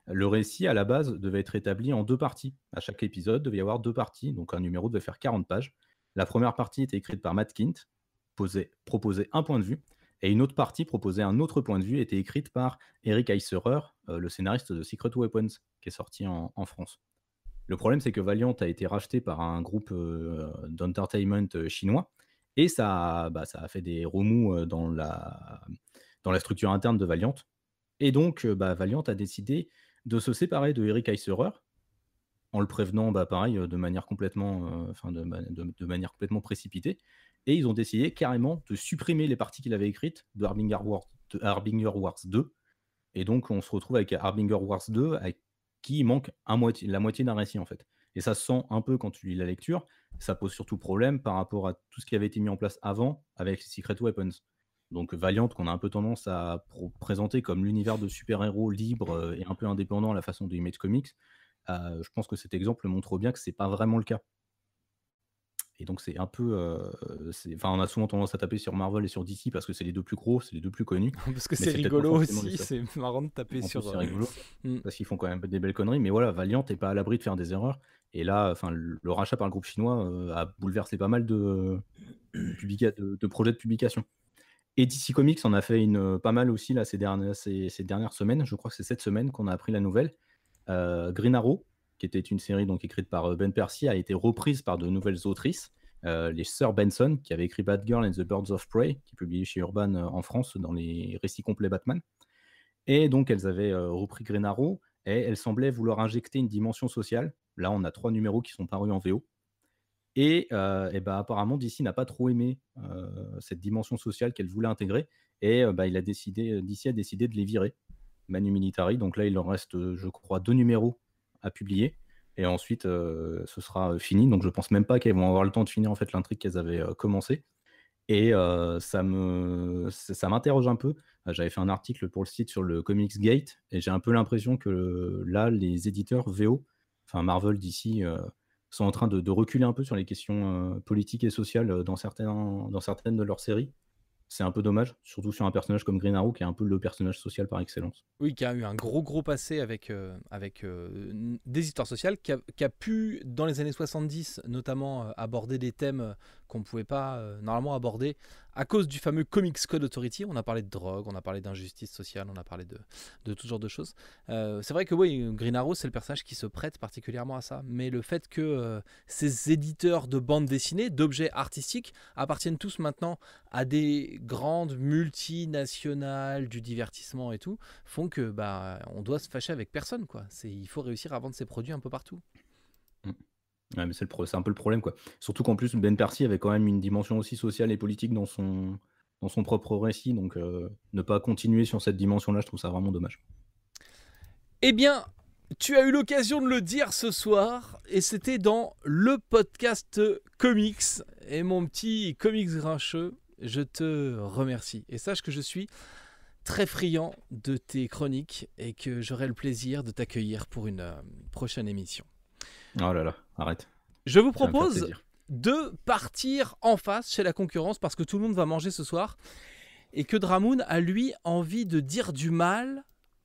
Le récit, à la base, devait être établi en deux parties. À chaque épisode, devait y avoir deux parties, donc un numéro devait faire 40 pages. La première partie était écrite par Matt Kint, proposait un point de vue, et une autre partie proposait un autre point de vue, était écrite par Eric Eiserer, euh, le scénariste de Secret Weapons, qui est sorti en, France. Le problème, c'est que Valiant a été racheté par un groupe euh, d'entertainment chinois, et ça, bah, ça a fait des remous dans la, dans la structure interne de Valiant, et donc, bah, Valiant a décidé de se séparer de Eric Eiserer, en le prévenant, bah, pareil, de manière complètement, enfin de, manière complètement précipitée. Et ils ont décidé carrément de supprimer les parties qu'il avait écrites de Harbinger Wars, Harbinger Wars 2. Et donc, on se retrouve avec Harbinger Wars 2, à qui manque la moitié d'un récit, en fait. Et ça se sent un peu quand tu lis la lecture. Ça pose surtout problème par rapport à tout ce qui avait été mis en place avant avec Secret Weapons. Donc Valiant, qu'on a un peu tendance à présenter comme l'univers de super-héros libre euh, et un peu indépendant à la façon de Comics, euh, je pense que cet exemple montre bien que c'est pas vraiment le cas. Et donc c'est un peu, euh, enfin on a souvent tendance à taper sur Marvel et sur DC parce que c'est les deux plus gros, c'est les deux plus connus. *laughs* parce que c'est rigolo aussi, c'est marrant de taper sur. C'est rigolo hmm. parce qu'ils font quand même des belles conneries, mais voilà, Valiant n'est pas à l'abri de faire des erreurs. Et là, enfin le, rachat par le groupe chinois a bouleversé pas mal de, de projets de publication. Et DC Comics en a fait une, euh, pas mal aussi là, ces, dernières, ces, dernières semaines. Je crois que c'est cette semaine qu'on a appris la nouvelle. Euh, Green Arrow, qui était une série donc écrite par euh, Ben Percy, a été reprise par de nouvelles autrices. les sœurs Benson, qui avaient écrit Batgirl and the Birds of Prey, qui est publié chez Urban en France dans les récits complets Batman. Et donc elles avaient repris Green Arrow et elles semblaient vouloir injecter une dimension sociale. Là, on a trois numéros qui sont parus en VO. Et, bah, apparemment, DC n'a pas trop aimé cette dimension sociale qu'elle voulait intégrer. Et bah, il a décidé, DC a décidé de les virer, Manu Militari. Donc là, il en reste, je crois, deux numéros à publier. Et ensuite, ce sera fini. Donc je pense même pas qu'elles vont avoir le temps de finir en fait l'intrigue qu'elles avaient commencé. Et ça me, ça m'interroge un peu. J'avais fait un article pour le site sur le Comics Gate, et j'ai un peu l'impression que là, les éditeurs VO, enfin Marvel, DC, sont en train de, reculer un peu sur les questions euh, politiques et sociales euh, dans, certains, dans certaines de leurs séries. C'est un peu dommage, surtout sur un personnage comme Green Arrow qui est un peu le personnage social par excellence. Oui, qui a eu un gros gros passé avec, euh, avec des histoires sociales, qui a, qui a, pu, dans les années 70 notamment, aborder des thèmes qu'on ne pouvait pas normalement aborder à cause du fameux Comics Code Authority. On a parlé de drogue, on a parlé d'injustice sociale, on a parlé de, de tout genre de choses. Euh, c'est vrai que oui, Green Arrow, c'est le personnage qui se prête particulièrement à ça. Mais le fait que euh, ces éditeurs de bandes dessinées, d'objets artistiques, appartiennent tous maintenant à des grandes multinationales du divertissement et tout, font que bah, on doit se fâcher avec personne. Quoi. Il faut réussir à vendre ses produits un peu partout. Ouais, mais c'est un peu le problème, quoi. Surtout qu'en plus, Ben Percy avait quand même une dimension aussi sociale et politique dans son, dans son propre récit, donc euh, ne pas continuer sur cette dimension-là, je trouve ça vraiment dommage. Eh bien, tu as eu l'occasion de le dire ce soir, et c'était dans le podcast Comics. Et mon petit comics grincheux, je te remercie. Et sache que je suis très friand de tes chroniques et que j'aurai le plaisir de t'accueillir pour une euh, prochaine émission. Oh là là, arrête. Je vous propose de partir en face chez la concurrence parce que tout le monde va manger ce soir et que Dramoun a lui envie de dire du mal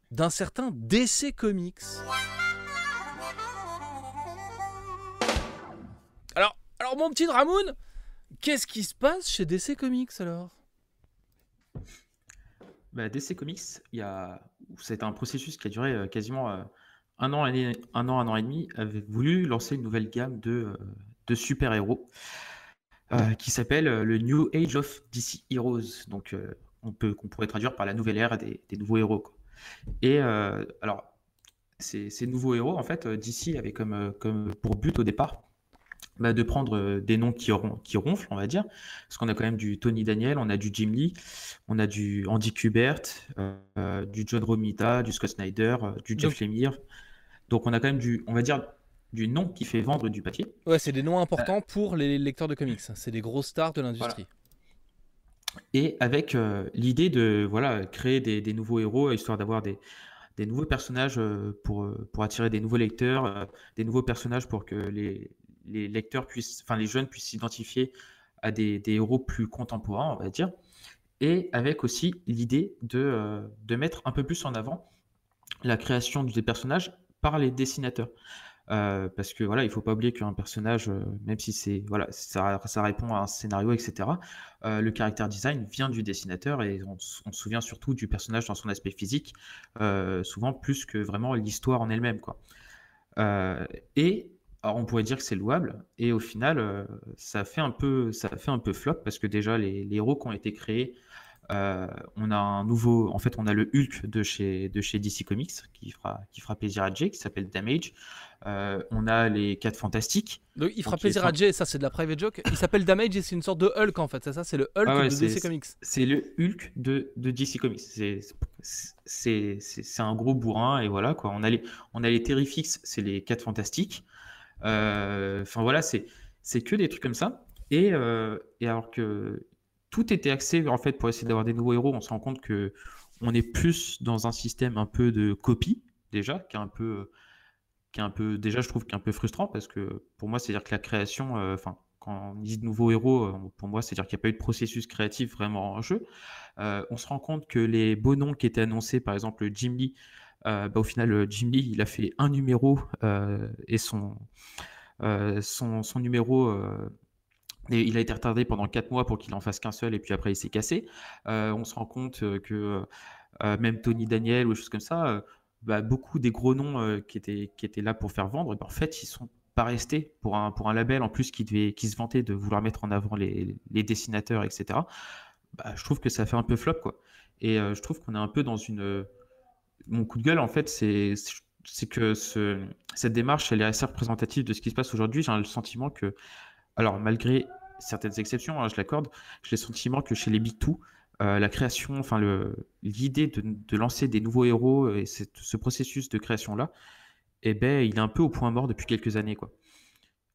d'un certain DC Comics. Alors, alors mon petit Dramoun, qu'est-ce qui se passe chez DC Comics alors? Bah, DC Comics, il a... c'est un processus qui a duré euh, quasiment euh, un an, un an, un an et demi, avait voulu lancer une nouvelle gamme de, euh, de super-héros euh, qui s'appelle euh, le New Age of DC Heroes. Donc, on peut, qu'on pourrait traduire par la nouvelle ère des, des nouveaux héros. Et alors, ces, ces, nouveaux héros, en fait, DC avait comme, comme pour but au départ bah, de prendre des noms qui, qui ronflent, on va dire. Parce qu'on a quand même du Tony Daniel, on a du Jim Lee, on a du Andy Kubert, du John Romita, du Scott Snyder, du Jeff Lemire. Donc on a quand même du, on va dire, du nom qui fait vendre du papier. Ouais, c'est des noms importants pour les lecteurs de comics. C'est des grosses stars de l'industrie. Et avec l'idée de voilà, créer des, nouveaux héros, histoire d'avoir des, des nouveaux personnages pour, pour attirer des nouveaux lecteurs, des nouveaux personnages pour que les, les lecteurs puissent, enfin les jeunes puissent s'identifier à des, héros plus contemporains, on va dire, et avec aussi l'idée de, euh, de mettre un peu plus en avant la création des personnages par les dessinateurs. Euh, parce que voilà, il faut pas oublier qu'un personnage, euh, même si c'est voilà, ça, répond à un scénario, etc. le caractère design vient du dessinateur et on, se souvient surtout du personnage dans son aspect physique, souvent plus que vraiment l'histoire en elle-même, quoi. et alors on pourrait dire que c'est louable, et au final, euh, ça, fait un peu, ça fait un peu flop, parce que déjà, les, héros qui ont été créés, euh, on a un nouveau, en fait, on a le Hulk de chez, de chez DC Comics, qui fera, qui fera plaisir à Jay, qui s'appelle Damage. Euh, on a les 4 Fantastiques. il fera plaisir à Jay, ça c'est de la private joke. Il s'appelle Damage et c'est une sorte de Hulk en fait, c'est ça? C'est le Hulk ah de DC Comics. C'est le Hulk de, de DC Comics. C'est un gros bourrin et voilà quoi. On a les, on a les Terrifix, c'est les 4 Fantastiques. Euh, enfin voilà, c'est c'est que des trucs comme ça. Et, et, alors que tout était axé en fait pour essayer d'avoir des nouveaux héros, on se rend compte que on est plus dans un système un peu de copie déjà, qui est un peu qui est un peu déjà je trouve qu'un peu frustrant parce que pour moi c'est à dire que la création, euh, enfin quand on dit de nouveaux héros, pour moi c'est à dire qu'il n'y a pas eu de processus créatif vraiment en jeu. on se rend compte que les beaux noms qui étaient annoncés, par exemple Jim Lee, euh, bah, au final, euh, Jim Lee, il a fait un numéro euh, et son, son, son, numéro. Il a été retardé pendant 4 mois pour qu'il en fasse qu'un seul et puis après il s'est cassé. on se rend compte que même Tony Daniel ou des choses comme ça, bah, beaucoup des gros noms qui, étaient, qui étaient là pour faire vendre, bah, en fait ils sont pas restés pour un, pour un label en plus qui, devait, qui se vantait de vouloir mettre en avant les, les dessinateurs, etc. Bah, je trouve que ça fait un peu flop quoi. Et je trouve qu'on est un peu dans une mon coup de gueule, en fait, c'est que cette démarche, elle est assez représentative de ce qui se passe aujourd'hui. J'ai le sentiment que, alors malgré certaines exceptions, hein, je l'accorde, j'ai le sentiment que chez les Big Two, euh, la création, enfin l'idée de, lancer des nouveaux héros et ce processus de création-là, eh ben, il est un peu au point mort depuis quelques années. Quoi.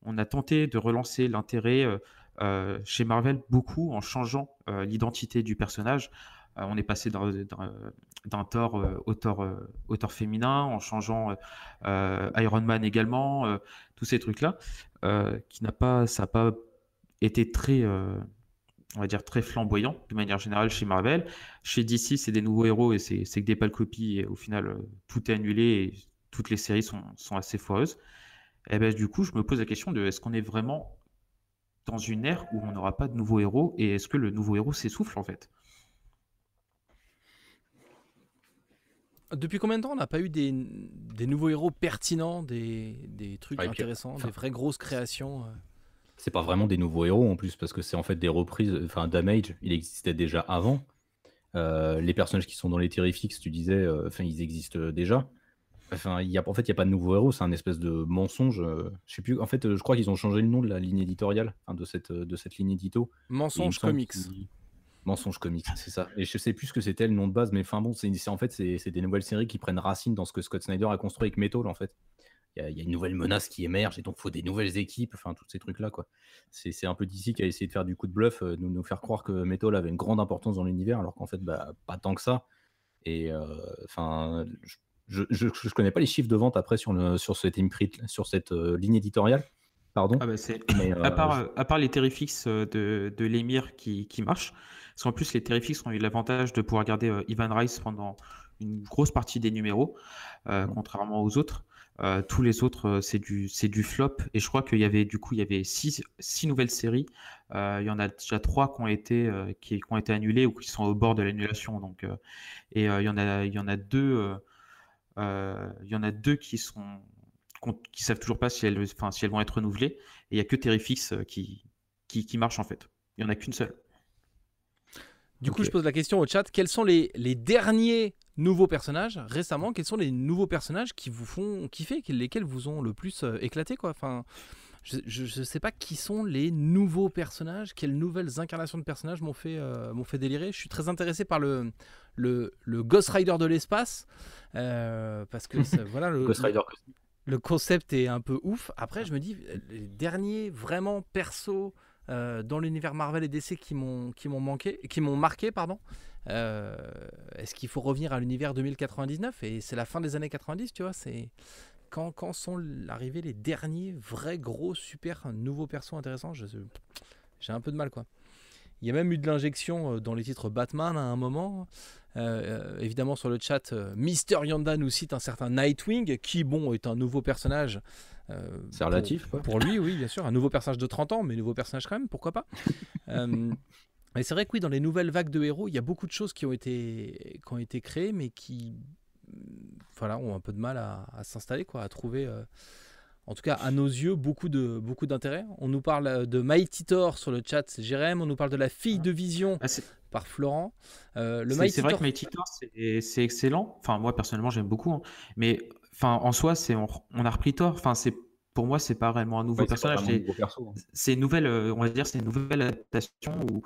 On a tenté de relancer l'intérêt euh, euh, chez Marvel beaucoup en changeant l'identité du personnage. on est passé d'un Thor euh, auteur féminin, en changeant Iron Man également, tous ces trucs-là, qui n'a pas, ça n'a pas été très, on va dire très flamboyant de manière générale chez Marvel. Chez DC, c'est des nouveaux héros et c'est que des pâles copies. Et au final, tout est annulé et toutes les séries sont, sont assez foireuses. Et ben, du coup, je me pose la question de est-ce qu'on est vraiment dans une ère où on n'aura pas de nouveaux héros et est-ce que le nouveau héros s'essouffle en fait? Depuis combien de temps on n'a pas eu des, des, nouveaux héros pertinents, des, des trucs intéressants, des vraies grosses créations euh? C'est pas vraiment des nouveaux héros en plus, parce que c'est en fait des reprises. Enfin, Damage, il existait déjà avant. Euh, les personnages qui sont dans les Terrifics, tu disais, euh, enfin, ils existent déjà. Enfin, y a, en fait, il n'y a pas de nouveaux héros, c'est un espèce de mensonge. je sais plus. En fait, je crois qu'ils ont changé le nom de la ligne éditoriale, de cette, de cette ligne édito. Mensonge Comics. Mensonge comics, c'est ça. Et je sais plus ce que c'était le nom de base, mais enfin bon, c'est en fait c'est des nouvelles séries qui prennent racine dans ce que Scott Snyder a construit avec Metal en fait. Il y, a une nouvelle menace qui émerge et donc il faut des nouvelles équipes, enfin tous ces trucs là quoi. C'est un peu d'ici qui a essayé de faire du coup de bluff, euh, nous, nous faire croire que Metal avait une grande importance dans l'univers alors qu'en fait bah, pas tant que ça. Et euh, enfin je, je, connais pas les chiffres de vente après sur le sur cette sur cette euh, ligne éditoriale. Pardon. Ah bah, à, part, à part les Terrifix de, de l'émir qui, qui marchent, parce qu'en plus, les Terrifics ont eu l'avantage de pouvoir garder euh, Ivan Rice pendant une grosse partie des numéros, euh, contrairement aux autres. Euh, tous les autres, c'est du, c'est du flop. Et je crois qu'il y avait, du coup, il y avait six, six nouvelles séries. il y en a déjà trois qui ont été, qui, ont été annulées ou qui sont au bord de l'annulation. Donc, et il y en a, il y en a deux, il y en a deux qui sont, qui savent toujours pas si elles, enfin, si elles vont être renouvelées. Et il y a que Terrifix qui, qui, qui marche en fait. Il y en a qu'une seule. Du coup, je pose la question au chat quels sont les, les, derniers nouveaux personnages récemment Quels sont les nouveaux personnages qui vous font kiffer Lesquels vous ont le plus euh, éclaté quoi? Enfin, je ne sais pas qui sont les nouveaux personnages, quelles nouvelles incarnations de personnages m'ont fait, euh, m'ont fait délirer. Je suis très intéressé par le, le, le Ghost Rider de l'espace, euh, parce que *laughs* voilà, le, Ghost Rider le concept est un peu ouf. Après, je me dis, les derniers vraiment persos euh, dans l'univers Marvel et DC qui m'ont qui m'ont manqué, qui m'ont marqué, pardon. Euh, Est-ce qu'il faut revenir à l'univers 2099 et c'est la fin des années 90, tu vois C'est quand, quand sont arrivés les derniers vrais gros super nouveaux persos intéressants? J'ai un peu de mal quoi. Il y a même eu de l'injection euh, dans les titres Batman à un moment. Euh, évidemment, sur le chat, Mister Yanda nous cite un certain Nightwing, qui, bon, est un nouveau personnage. euh, C'est pour- relatif, quoi. Pour, lui, oui, bien sûr. Un nouveau personnage de 30 ans, mais nouveau personnage quand même, pourquoi pas. *laughs* Euh, et c'est vrai que oui, dans les nouvelles vagues de héros, il y a beaucoup de choses qui ont été, qui ont été créées, mais qui mm, voilà, ont un peu de mal à, à s'installer, quoi, à trouver. euh, en tout cas, à nos yeux, beaucoup de beaucoup d'intérêt. On nous parle euh, de Mighty Thor sur le chat, c'est Jérém. On nous parle de la fille de Vision Ah, par Florent. Euh, le C'est vrai Thor- que Mighty Thor, c'est c'est excellent. Enfin, moi, personnellement, j'aime beaucoup. hein. Mais enfin, en soi, c'est on, on a repris Thor. Enfin, c'est pour moi, c'est pas réellement un nouveau Ouais, personnage. vraiment un c'est- perso, hein. c'est une nouvelle, on va dire, c'est une nouvelle adaptation ou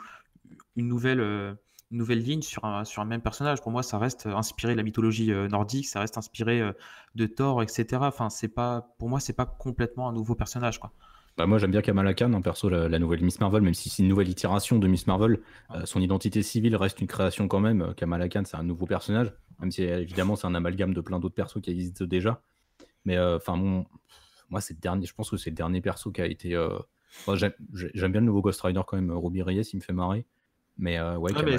une nouvelle, euh, une nouvelle ligne sur un, sur un même personnage. Pour moi, ça reste inspiré de la mythologie euh, nordique, ça reste inspiré euh, de Thor, etc. Enfin, c'est pas, pour moi, c'est pas complètement un nouveau personnage, quoi. Bah, moi j'aime bien Kamala Khan, en perso la, la nouvelle Miss Marvel, même si c'est une nouvelle itération de Miss Marvel, euh, son identité civile reste une création quand même. Kamala Khan c'est un nouveau personnage, même si évidemment c'est un amalgame de plein d'autres persos qui existent déjà. Mais euh, enfin mon- moi c'est le dernier, je pense que c'est le dernier perso qui a été. euh, enfin, j'aime j'ai- j'aime bien le nouveau Ghost Rider quand même, Ruby Reyes, il me fait marrer. Mais euh, ouais, Kamala-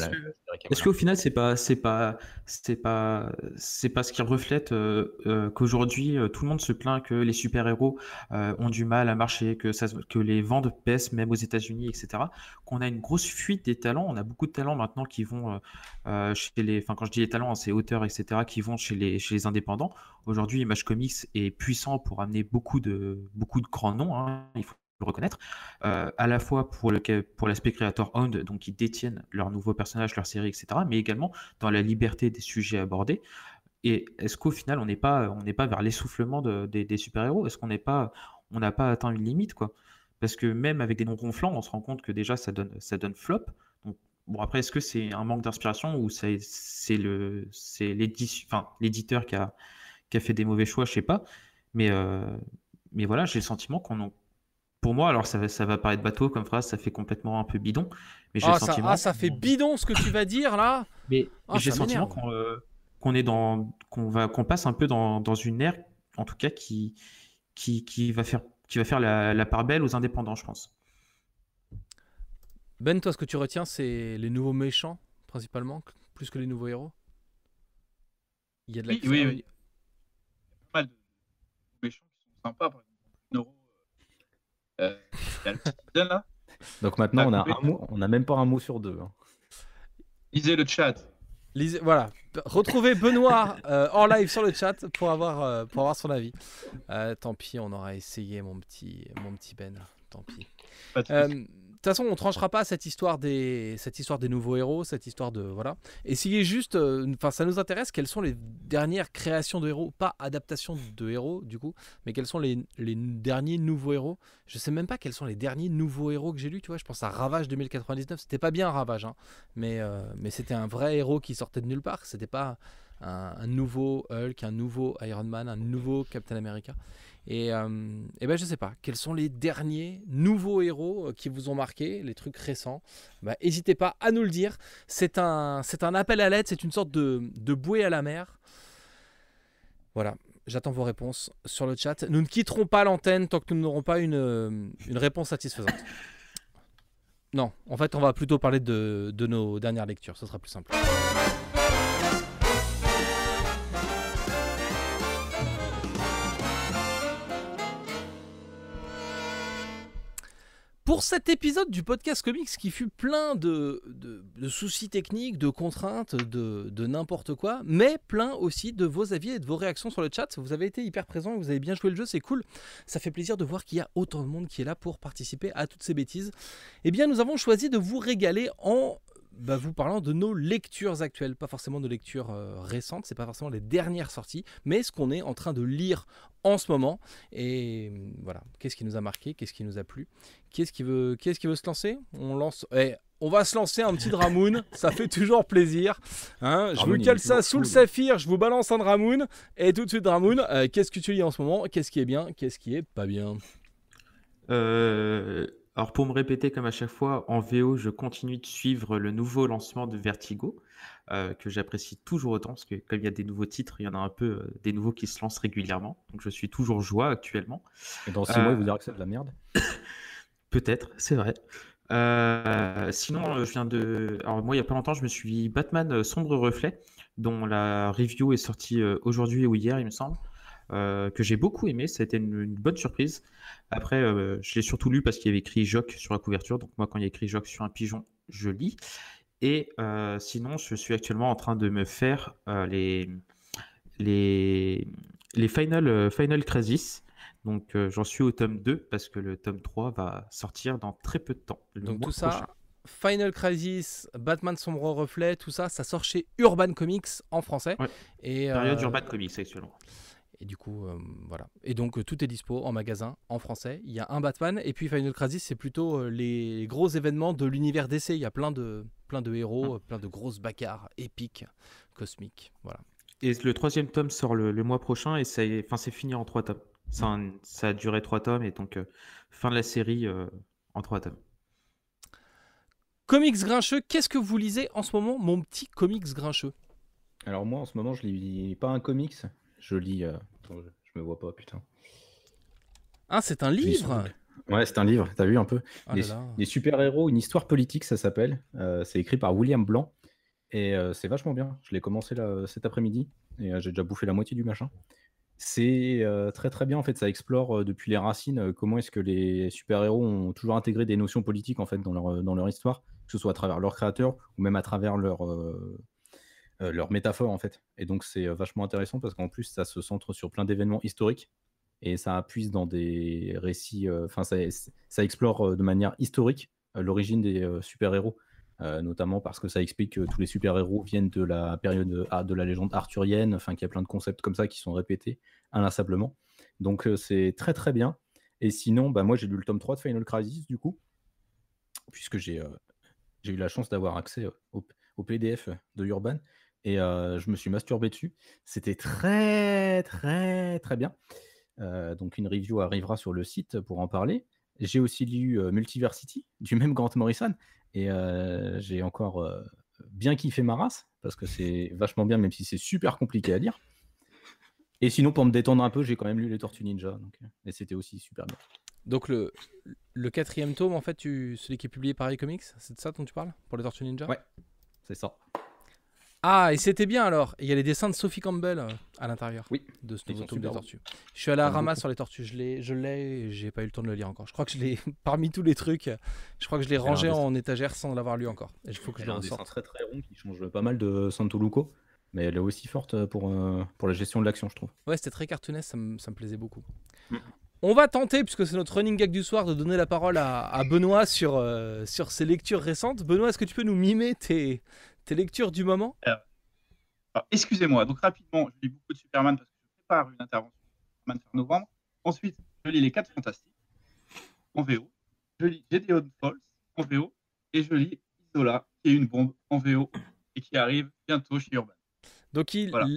est-ce que- qu'au final, c'est pas, c'est pas, c'est pas, c'est pas ce qui reflète euh, euh, qu'aujourd'hui tout le monde se plaint que les super-héros euh, ont du mal à marcher, que ça, que les ventes baissent même aux États-Unis, etc. Qu'on a une grosse fuite des talents. On a beaucoup de talents maintenant qui vont chez les, enfin quand je dis les talents, hein, c'est auteurs, etc. qui vont chez les, chez les indépendants. Aujourd'hui, Image Comics est puissant pour amener beaucoup de, beaucoup de grands noms. hein, il faut reconnaître, euh, à la fois pour le pour l'aspect creator owned, donc ils détiennent leurs nouveaux personnages, leurs séries, etc., mais également dans la liberté des sujets abordés. Et est-ce qu'au final, on n'est pas, pas vers l'essoufflement de- des, super-héros? Est-ce qu'on n'est pas, on n'a pas atteint une limite, quoi? Parce que même avec des noms gonflants, on se rend compte que déjà ça donne, ça donne flop. Bon, après, est-ce que c'est un manque d'inspiration ou c'est, c'est le, c'est l'édi- enfin, l'éditeur qui a, qui a fait des mauvais choix, je sais pas. Mais, euh, mais voilà, j'ai le sentiment qu'on pour moi, alors ça va, ça va paraître bateau comme phrase, ça fait complètement un peu bidon, mais j'ai Ah le ça, sentiment. ah, ça fait bidon ce que tu vas dire là. Mais Ah, j'ai le sentiment qu'on euh, qu'on est dans, qu'on va, qu'on passe un peu dans, dans une ère, en tout cas qui, qui, qui va faire, qui va faire la, la part belle aux indépendants, je pense. Ben, toi, ce que tu retiens, c'est les nouveaux méchants, principalement, plus que les nouveaux héros? Il y a de la Oui, oui, oui. pas mal de méchants qui sont sympas. Par exemple, euh, là. *laughs* Donc maintenant on a, un mot, on a même pas un mot sur deux. hein. Lisez le chat. Lisez- voilà. Retrouvez Benoît euh, en live sur le chat pour avoir, euh, pour avoir son avis. Euh, tant pis, on aura essayé, mon petit, mon petit Ben. Tant pis. Pas de Euh, soucis. De toute façon, on tranchera pas cette histoire des, cette histoire des nouveaux héros, cette histoire de voilà. Essayez juste, euh, enfin, ça nous intéresse. Quelles sont les dernières créations de héros, pas adaptations de héros du coup, mais quels sont les, les derniers nouveaux héros? Je sais même pas quels sont les derniers nouveaux héros que j'ai lus. Tu vois, je pense à Ravage 2099. C'était pas bien Ravage, hein, mais euh, mais c'était un vrai héros qui sortait de nulle part. C'était pas un, un nouveau Hulk, un nouveau Iron Man, un nouveau Captain America. Et, euh, et ben je sais pas, quels sont les derniers nouveaux héros euh, qui vous ont marqué, les trucs récents? Bah, N'hésitez pas à nous le dire. C'est un, c'est un appel à l'aide, c'est une sorte de, de bouée à la mer. Voilà, j'attends vos réponses sur le chat. Nous ne quitterons pas l'antenne tant que nous n'aurons pas une, euh, une réponse satisfaisante. *laughs* Non, en fait, on va plutôt parler de, de nos dernières lectures, ce sera plus simple. Pour cet épisode du podcast comics qui fut plein de, soucis techniques, de contraintes, de, de n'importe quoi, mais plein aussi de vos avis et de vos réactions sur le chat. Vous avez été hyper présents, vous avez bien joué le jeu, c'est cool. Ça fait plaisir de voir qu'il y a autant de monde qui est là pour participer à toutes ces bêtises. Eh bien, nous avons choisi de vous régaler en bah, vous parlant de nos lectures actuelles, pas forcément de lectures euh, récentes, c'est pas forcément les dernières sorties, mais ce qu'on est en train de lire en ce moment. Et euh, voilà, qu'est-ce qui nous a marqué, qu'est-ce qui nous a plu, qu'est-ce qui veut, qu'est-ce qui veut se lancer? On lance. eh, on va se lancer un petit Dramoon, *laughs* ça fait toujours plaisir. Hein. Je vous cale ça sous le cool. saphir, je vous balance un Dramoon, et tout de suite Dramoon, euh, qu'est-ce que tu lis en ce moment? Qu'est-ce qui est bien? Qu'est-ce qui est pas bien? Euh, alors pour me répéter comme à chaque fois, en VO, je continue de suivre le nouveau lancement de Vertigo, euh, que j'apprécie toujours autant, parce que comme il y a des nouveaux titres, il y en a un peu euh, des nouveaux qui se lancent régulièrement. Donc je suis toujours joie actuellement. Et dans 6 Euh, mois, vous direz que c'est de la merde. *coughs* Peut-être, c'est vrai. Euh, sinon, euh, je viens de. Alors, moi, il y a pas longtemps, je me suis Batman euh, Sombre Reflet, dont la review est sortie euh, aujourd'hui ou hier, il me semble, euh, que j'ai beaucoup aimé. Ça a été une, une bonne surprise. Après, euh, je l'ai surtout lu parce qu'il y avait écrit Jock sur la couverture. Donc, moi, quand il y a écrit Jock sur un pigeon, je lis. Et euh, sinon, je suis actuellement en train de me faire les, les, les Final, Final Crisis. Donc j'en suis au tome 2 parce que le tome 3 va sortir dans très peu de temps. le Donc mois tout ça, prochain. Final Crisis, Batman Sombre Reflet, tout ça, ça sort chez Urban Comics en français. Ouais. Et, Période Urban Comics actuellement. Et du coup, euh, voilà. Et donc, euh, tout est dispo en magasin, en français. Il y a un Batman. Et puis, Final Crisis, c'est plutôt euh, les gros événements de l'univers DC. Il y a plein de, plein de héros, euh, plein de grosses bagarres épiques, cosmiques. Voilà. Et le troisième tome sort le, le mois prochain et ça est- enfin, c'est fini en trois tomes. Ça, a un- ça a duré trois tomes et donc euh, fin de la série euh, en trois tomes. Comics grincheux, qu'est-ce que vous lisez en ce moment, mon petit comics grincheux? Alors moi, en ce moment, je lis pas un comics. Je lis... euh, attends, je, je me vois pas, putain. Ah, c'est un livre Ouais, c'est un livre, t'as vu un peu Ah Les, les super-héros, une histoire politique, ça s'appelle. Euh, c'est écrit par William Blanc. Et euh, c'est vachement bien. Je l'ai commencé là, cet après-midi. Et euh, j'ai déjà bouffé la moitié du machin. C'est euh, très très bien. En fait, ça explore euh, depuis les racines euh, comment est-ce que les super-héros ont toujours intégré des notions politiques en fait dans leur, dans leur histoire, que ce soit à travers leur créateur ou même à travers leur, euh, leur métaphore en fait. Et donc c'est euh, vachement intéressant parce qu'en plus ça se centre sur plein d'événements historiques et ça appuie dans des récits, euh, enfin ça, explore euh, de manière historique l'origine des super-héros, notamment parce que ça explique que tous les super-héros viennent de la période ah, de la légende arthurienne, enfin qu'il y a plein de concepts comme ça qui sont répétés inlassablement. Donc c'est très très bien. Et sinon, bah, moi j'ai lu le tome 3 de Final Crisis du coup, puisque j'ai eu la chance d'avoir accès au, au PDF de Urban et je me suis masturbé dessus. C'était très très très bien. Donc une review arrivera sur le site pour en parler. J'ai aussi lu Multiversity *laughs* du même Grant Morrison et j'ai encore bien kiffé ma race parce que c'est vachement bien même si c'est super compliqué à lire. Et sinon pour me détendre un peu, j'ai quand même lu les Tortues Ninja donc, et c'était aussi super bien. Donc, le, le quatrième tome, en fait, tu, celui qui est publié par iComics, c'est de ça dont tu parles Pour les Tortues Ninja? Ouais. C'est ça. Ah, et c'était bien alors. Il y a les dessins de Sophie Campbell euh, à l'intérieur Oui, de ce nouveau tome des tortues. Je suis à la ramasse sur les tortues. Je l'ai, je l'ai, j'ai pas eu le temps de le lire encore. Je crois que je l'ai, *laughs* parmi tous les trucs, je crois que je l'ai rangé dessin. en étagère sans l'avoir lu encore. Il faut que je le un dessin très très rond qui change pas mal de Santoluco, mais elle est aussi forte pour, euh, pour la gestion de l'action, je trouve. Ouais, c'était très cartoonesque, ça me, ça me plaisait beaucoup. Mm. On va tenter, puisque c'est notre running gag du soir, de donner la parole à, à Benoît sur, euh, sur ses lectures récentes. Benoît, est-ce que tu peux nous mimer tes, tes lectures du moment? Alors, excusez-moi, donc rapidement, je lis beaucoup de Superman parce que je prépare une intervention sur Superman fin novembre. Ensuite, je lis Les 4 Fantastiques en VO. Je lis Gedeon Falls en VO. Et je lis Isola, qui est une bombe en VO et qui arrive bientôt chez Urban. Donc il Voilà.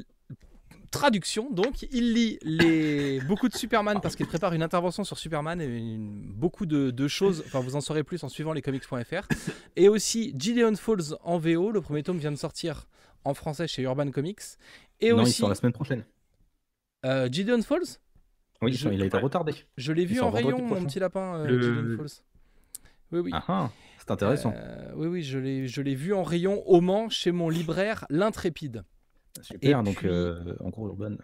Traduction. Donc il lit les *laughs* beaucoup de Superman parce qu'il prépare une intervention sur Superman et une- beaucoup de, de choses. Enfin vous en saurez plus en suivant les comics.fr et aussi Gideon Falls en VO le premier tome vient de sortir en français chez Urban Comics. Et non, il aussi sort la semaine prochaine. euh, Gideon Falls? Oui, Je- il a été retardé. je l'ai vu en rayon mon prochain. petit lapin euh, Le- Gideon Falls. Oui oui. Ah ah, c'est intéressant. Euh, oui oui je l'ai je l'ai vu en rayon au Mans chez mon libraire l'intrépide Super, et donc puis- euh, en gros Urban.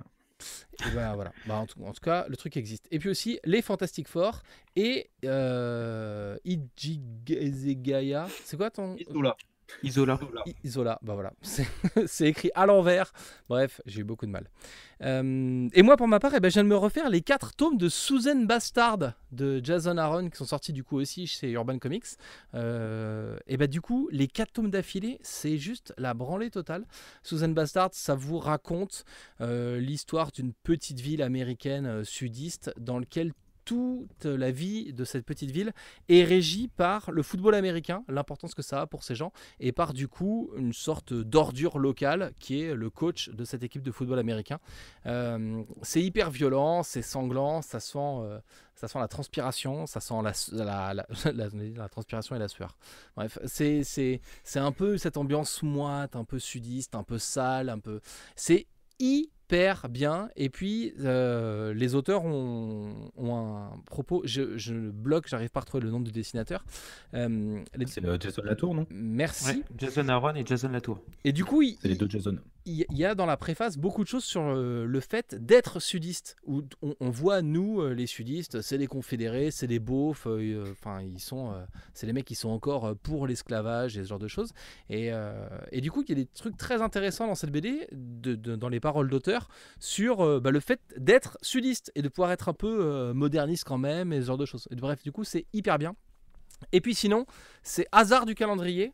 Et ben, voilà. Bah, en, tout, en tout cas, le truc existe. Et puis aussi, les Fantastic Four et euh, Ijigezegaya. C'est quoi ton. Isola. Isola. Isola, bah voilà, *laughs* c'est écrit à l'envers. Bref, j'ai eu beaucoup de mal. Euh, et moi, pour ma part, eh ben, je viens de me refaire les quatre tomes de Susan Bastard de Jason Aaron qui sont sortis du coup aussi chez Urban Comics. Euh, et bah du coup, les quatre tomes d'affilée, c'est juste la branlée totale. Susan Bastard, ça vous raconte euh, l'histoire d'une petite ville américaine sudiste dans laquelle toute la vie de cette petite ville est régie par le football américain, l'importance que ça a pour ces gens, et par du coup une sorte d'ordure locale qui est le coach de cette équipe de football américain. Euh, c'est hyper violent, c'est sanglant, ça sent, euh, ça sent la transpiration, ça sent la, *laughs* la, la- transpiration et la sueur. Bref, c'est c'est- c'est un peu cette ambiance moite, un peu sudiste, un peu sale, un peu... C'est hyper bien. Et puis, euh, les auteurs ont, ont un propos. Je, je bloque, j'arrive pas à retrouver le nom du dessinateur. Euh, les- C'est le Jason Latour, non? Merci. Ouais, Jason Aaron et Jason Latour. Et du coup, il, C'est les deux Jason. Il y a dans la préface beaucoup de choses sur euh, le fait d'être sudiste. Où on, voit, nous, euh, les sudistes, c'est les confédérés, c'est les beaufs, euh, enfin, ils sont, c'est les mecs qui sont encore pour l'esclavage et ce genre de choses. Et, et du coup, il y a des trucs très intéressants dans cette BD, de- dans les paroles d'auteur, sur bah, le fait d'être sudiste et de pouvoir être un peu moderniste quand même et ce genre de choses. Et bref, du coup, c'est hyper bien. Et puis sinon, c'est hasard du calendrier.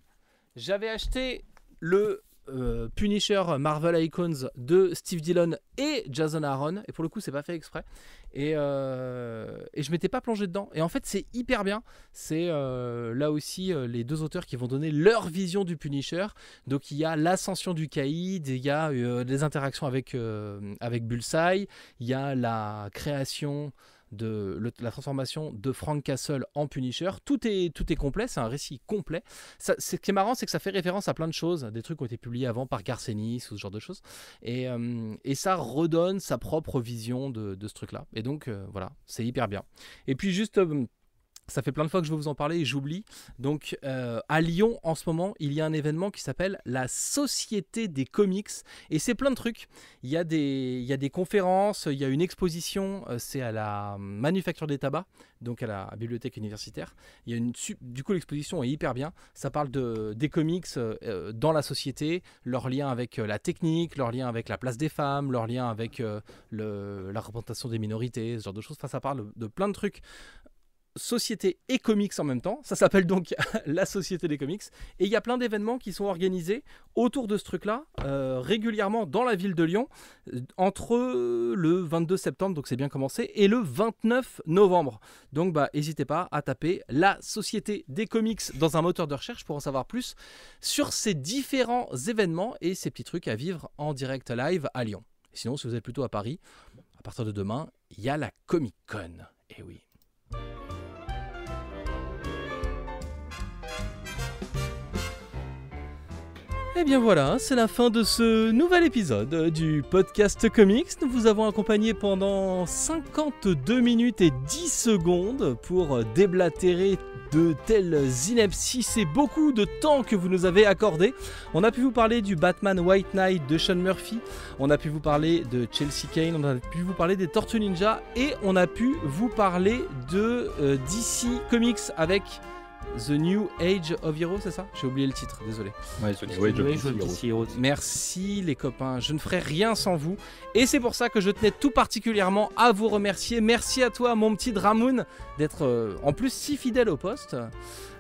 J'avais acheté le euh, Punisher Marvel Icons de Steve Dillon et Jason Aaron. Et pour le coup, c'est pas fait exprès. Et, euh, et je m'étais pas plongé dedans. Et en fait, c'est hyper bien. C'est euh, là aussi les deux auteurs qui vont donner leur vision du Punisher. Donc il y a l'ascension du caïd, il y a des interactions avec, avec Bullseye, il y a la création de la transformation de Frank Castle en Punisher. Tout est, tout est complet, c'est un récit complet. Ça, ce qui est marrant, c'est que ça fait référence à plein de choses, des trucs qui ont été publiés avant par Garcenis ou ce genre de choses. Et, euh, et ça redonne sa propre vision de, de ce truc-là. Et donc, euh, voilà, c'est hyper bien. Et puis, juste. euh, ça fait plein de fois que je veux vous en parler et j'oublie. Donc, euh, à Lyon, en ce moment, il y a un événement qui s'appelle la Société des comics. Et c'est plein de trucs. Il y a des, il y a des conférences, il y a une exposition, euh, c'est à la Manufacture des Tabacs, donc à la bibliothèque universitaire. Il y a une, du coup, l'exposition est hyper bien. Ça parle de, des comics euh, dans la société, leur lien avec la technique, leur lien avec la place des femmes, leur lien avec la représentation des minorités, ce genre de choses. Enfin, ça parle de plein de trucs société et comics en même temps. Ça s'appelle donc *laughs* la Société des comics. Et il y a plein d'événements qui sont organisés autour de ce truc-là, euh, régulièrement dans la ville de Lyon, euh, entre le 22 septembre, donc c'est bien commencé, et le 29 novembre. Donc bah n'hésitez pas à taper la Société des comics dans un moteur de recherche pour en savoir plus sur ces différents événements et ces petits trucs à vivre en direct live à Lyon. Sinon, si vous êtes plutôt à Paris, à partir de demain, il y a la Comic Con. Et oui. Et bien voilà, c'est la fin de ce nouvel épisode du podcast comics. Nous vous avons accompagné pendant 52 minutes et 10 secondes pour déblatérer de telles inepties. C'est beaucoup de temps que vous nous avez accordé. On a pu vous parler du Batman White Knight de Sean Murphy, on a pu vous parler de Chelsea Kane, on a pu vous parler des Tortues Ninja et on a pu vous parler de euh, DC Comics avec The New Age of Heroes, c'est ça? J'ai oublié le titre, désolé. Ouais, je je dis DC Heroes. Merci les copains, je ne ferai rien sans vous. Et c'est pour ça que je tenais tout particulièrement à vous remercier. Merci à toi mon petit Dramoun d'être euh, en plus si fidèle au poste.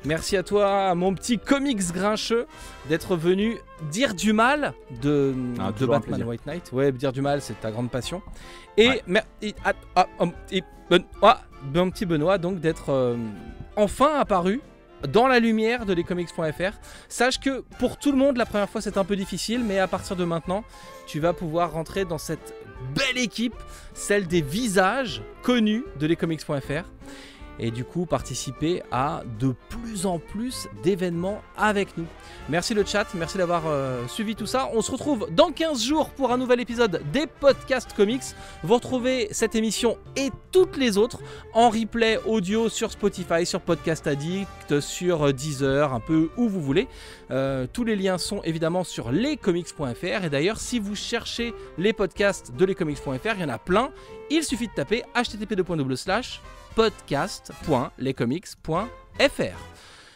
Merci à toi mon petit comics grincheux d'être venu dire du mal de, Ah, de Batman. White Knight. Ouais, dire du mal c'est ta grande passion. Et, Ouais. mer- et- ah, ah, et Benoît, mon petit Benoît donc d'être euh, enfin apparu dans la lumière de lescomics.fr. Sache que pour tout le monde, la première fois c'est un peu difficile, mais à partir de maintenant, tu vas pouvoir rentrer dans cette belle équipe, celle des visages connus de lescomics.fr. Et du coup, participer à de plus en plus d'événements avec nous. Merci le chat, merci d'avoir euh, suivi tout ça. On se retrouve dans 15 jours pour un nouvel épisode des podcasts comics. Vous retrouvez cette émission et toutes les autres en replay audio sur Spotify, sur Podcast Addict, sur euh, Deezer, un peu où vous voulez. Euh, tous les liens sont évidemment sur lescomics.fr. Et d'ailleurs, si vous cherchez les podcasts de lescomics.fr, il y en a plein. Il suffit de taper http:// podcast.lescomics.fr.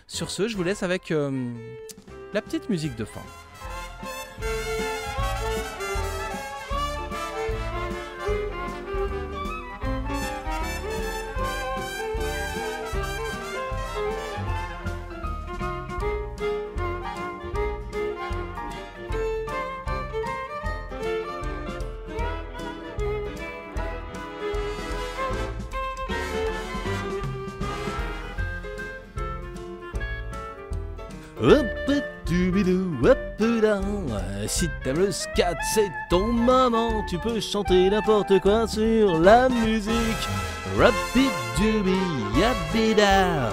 Sur ce, je vous laisse avec euh, la petite musique de fin. Si t'aimes le scat, c'est ton moment. Tu peux chanter n'importe quoi sur la musique. Rapid yabida.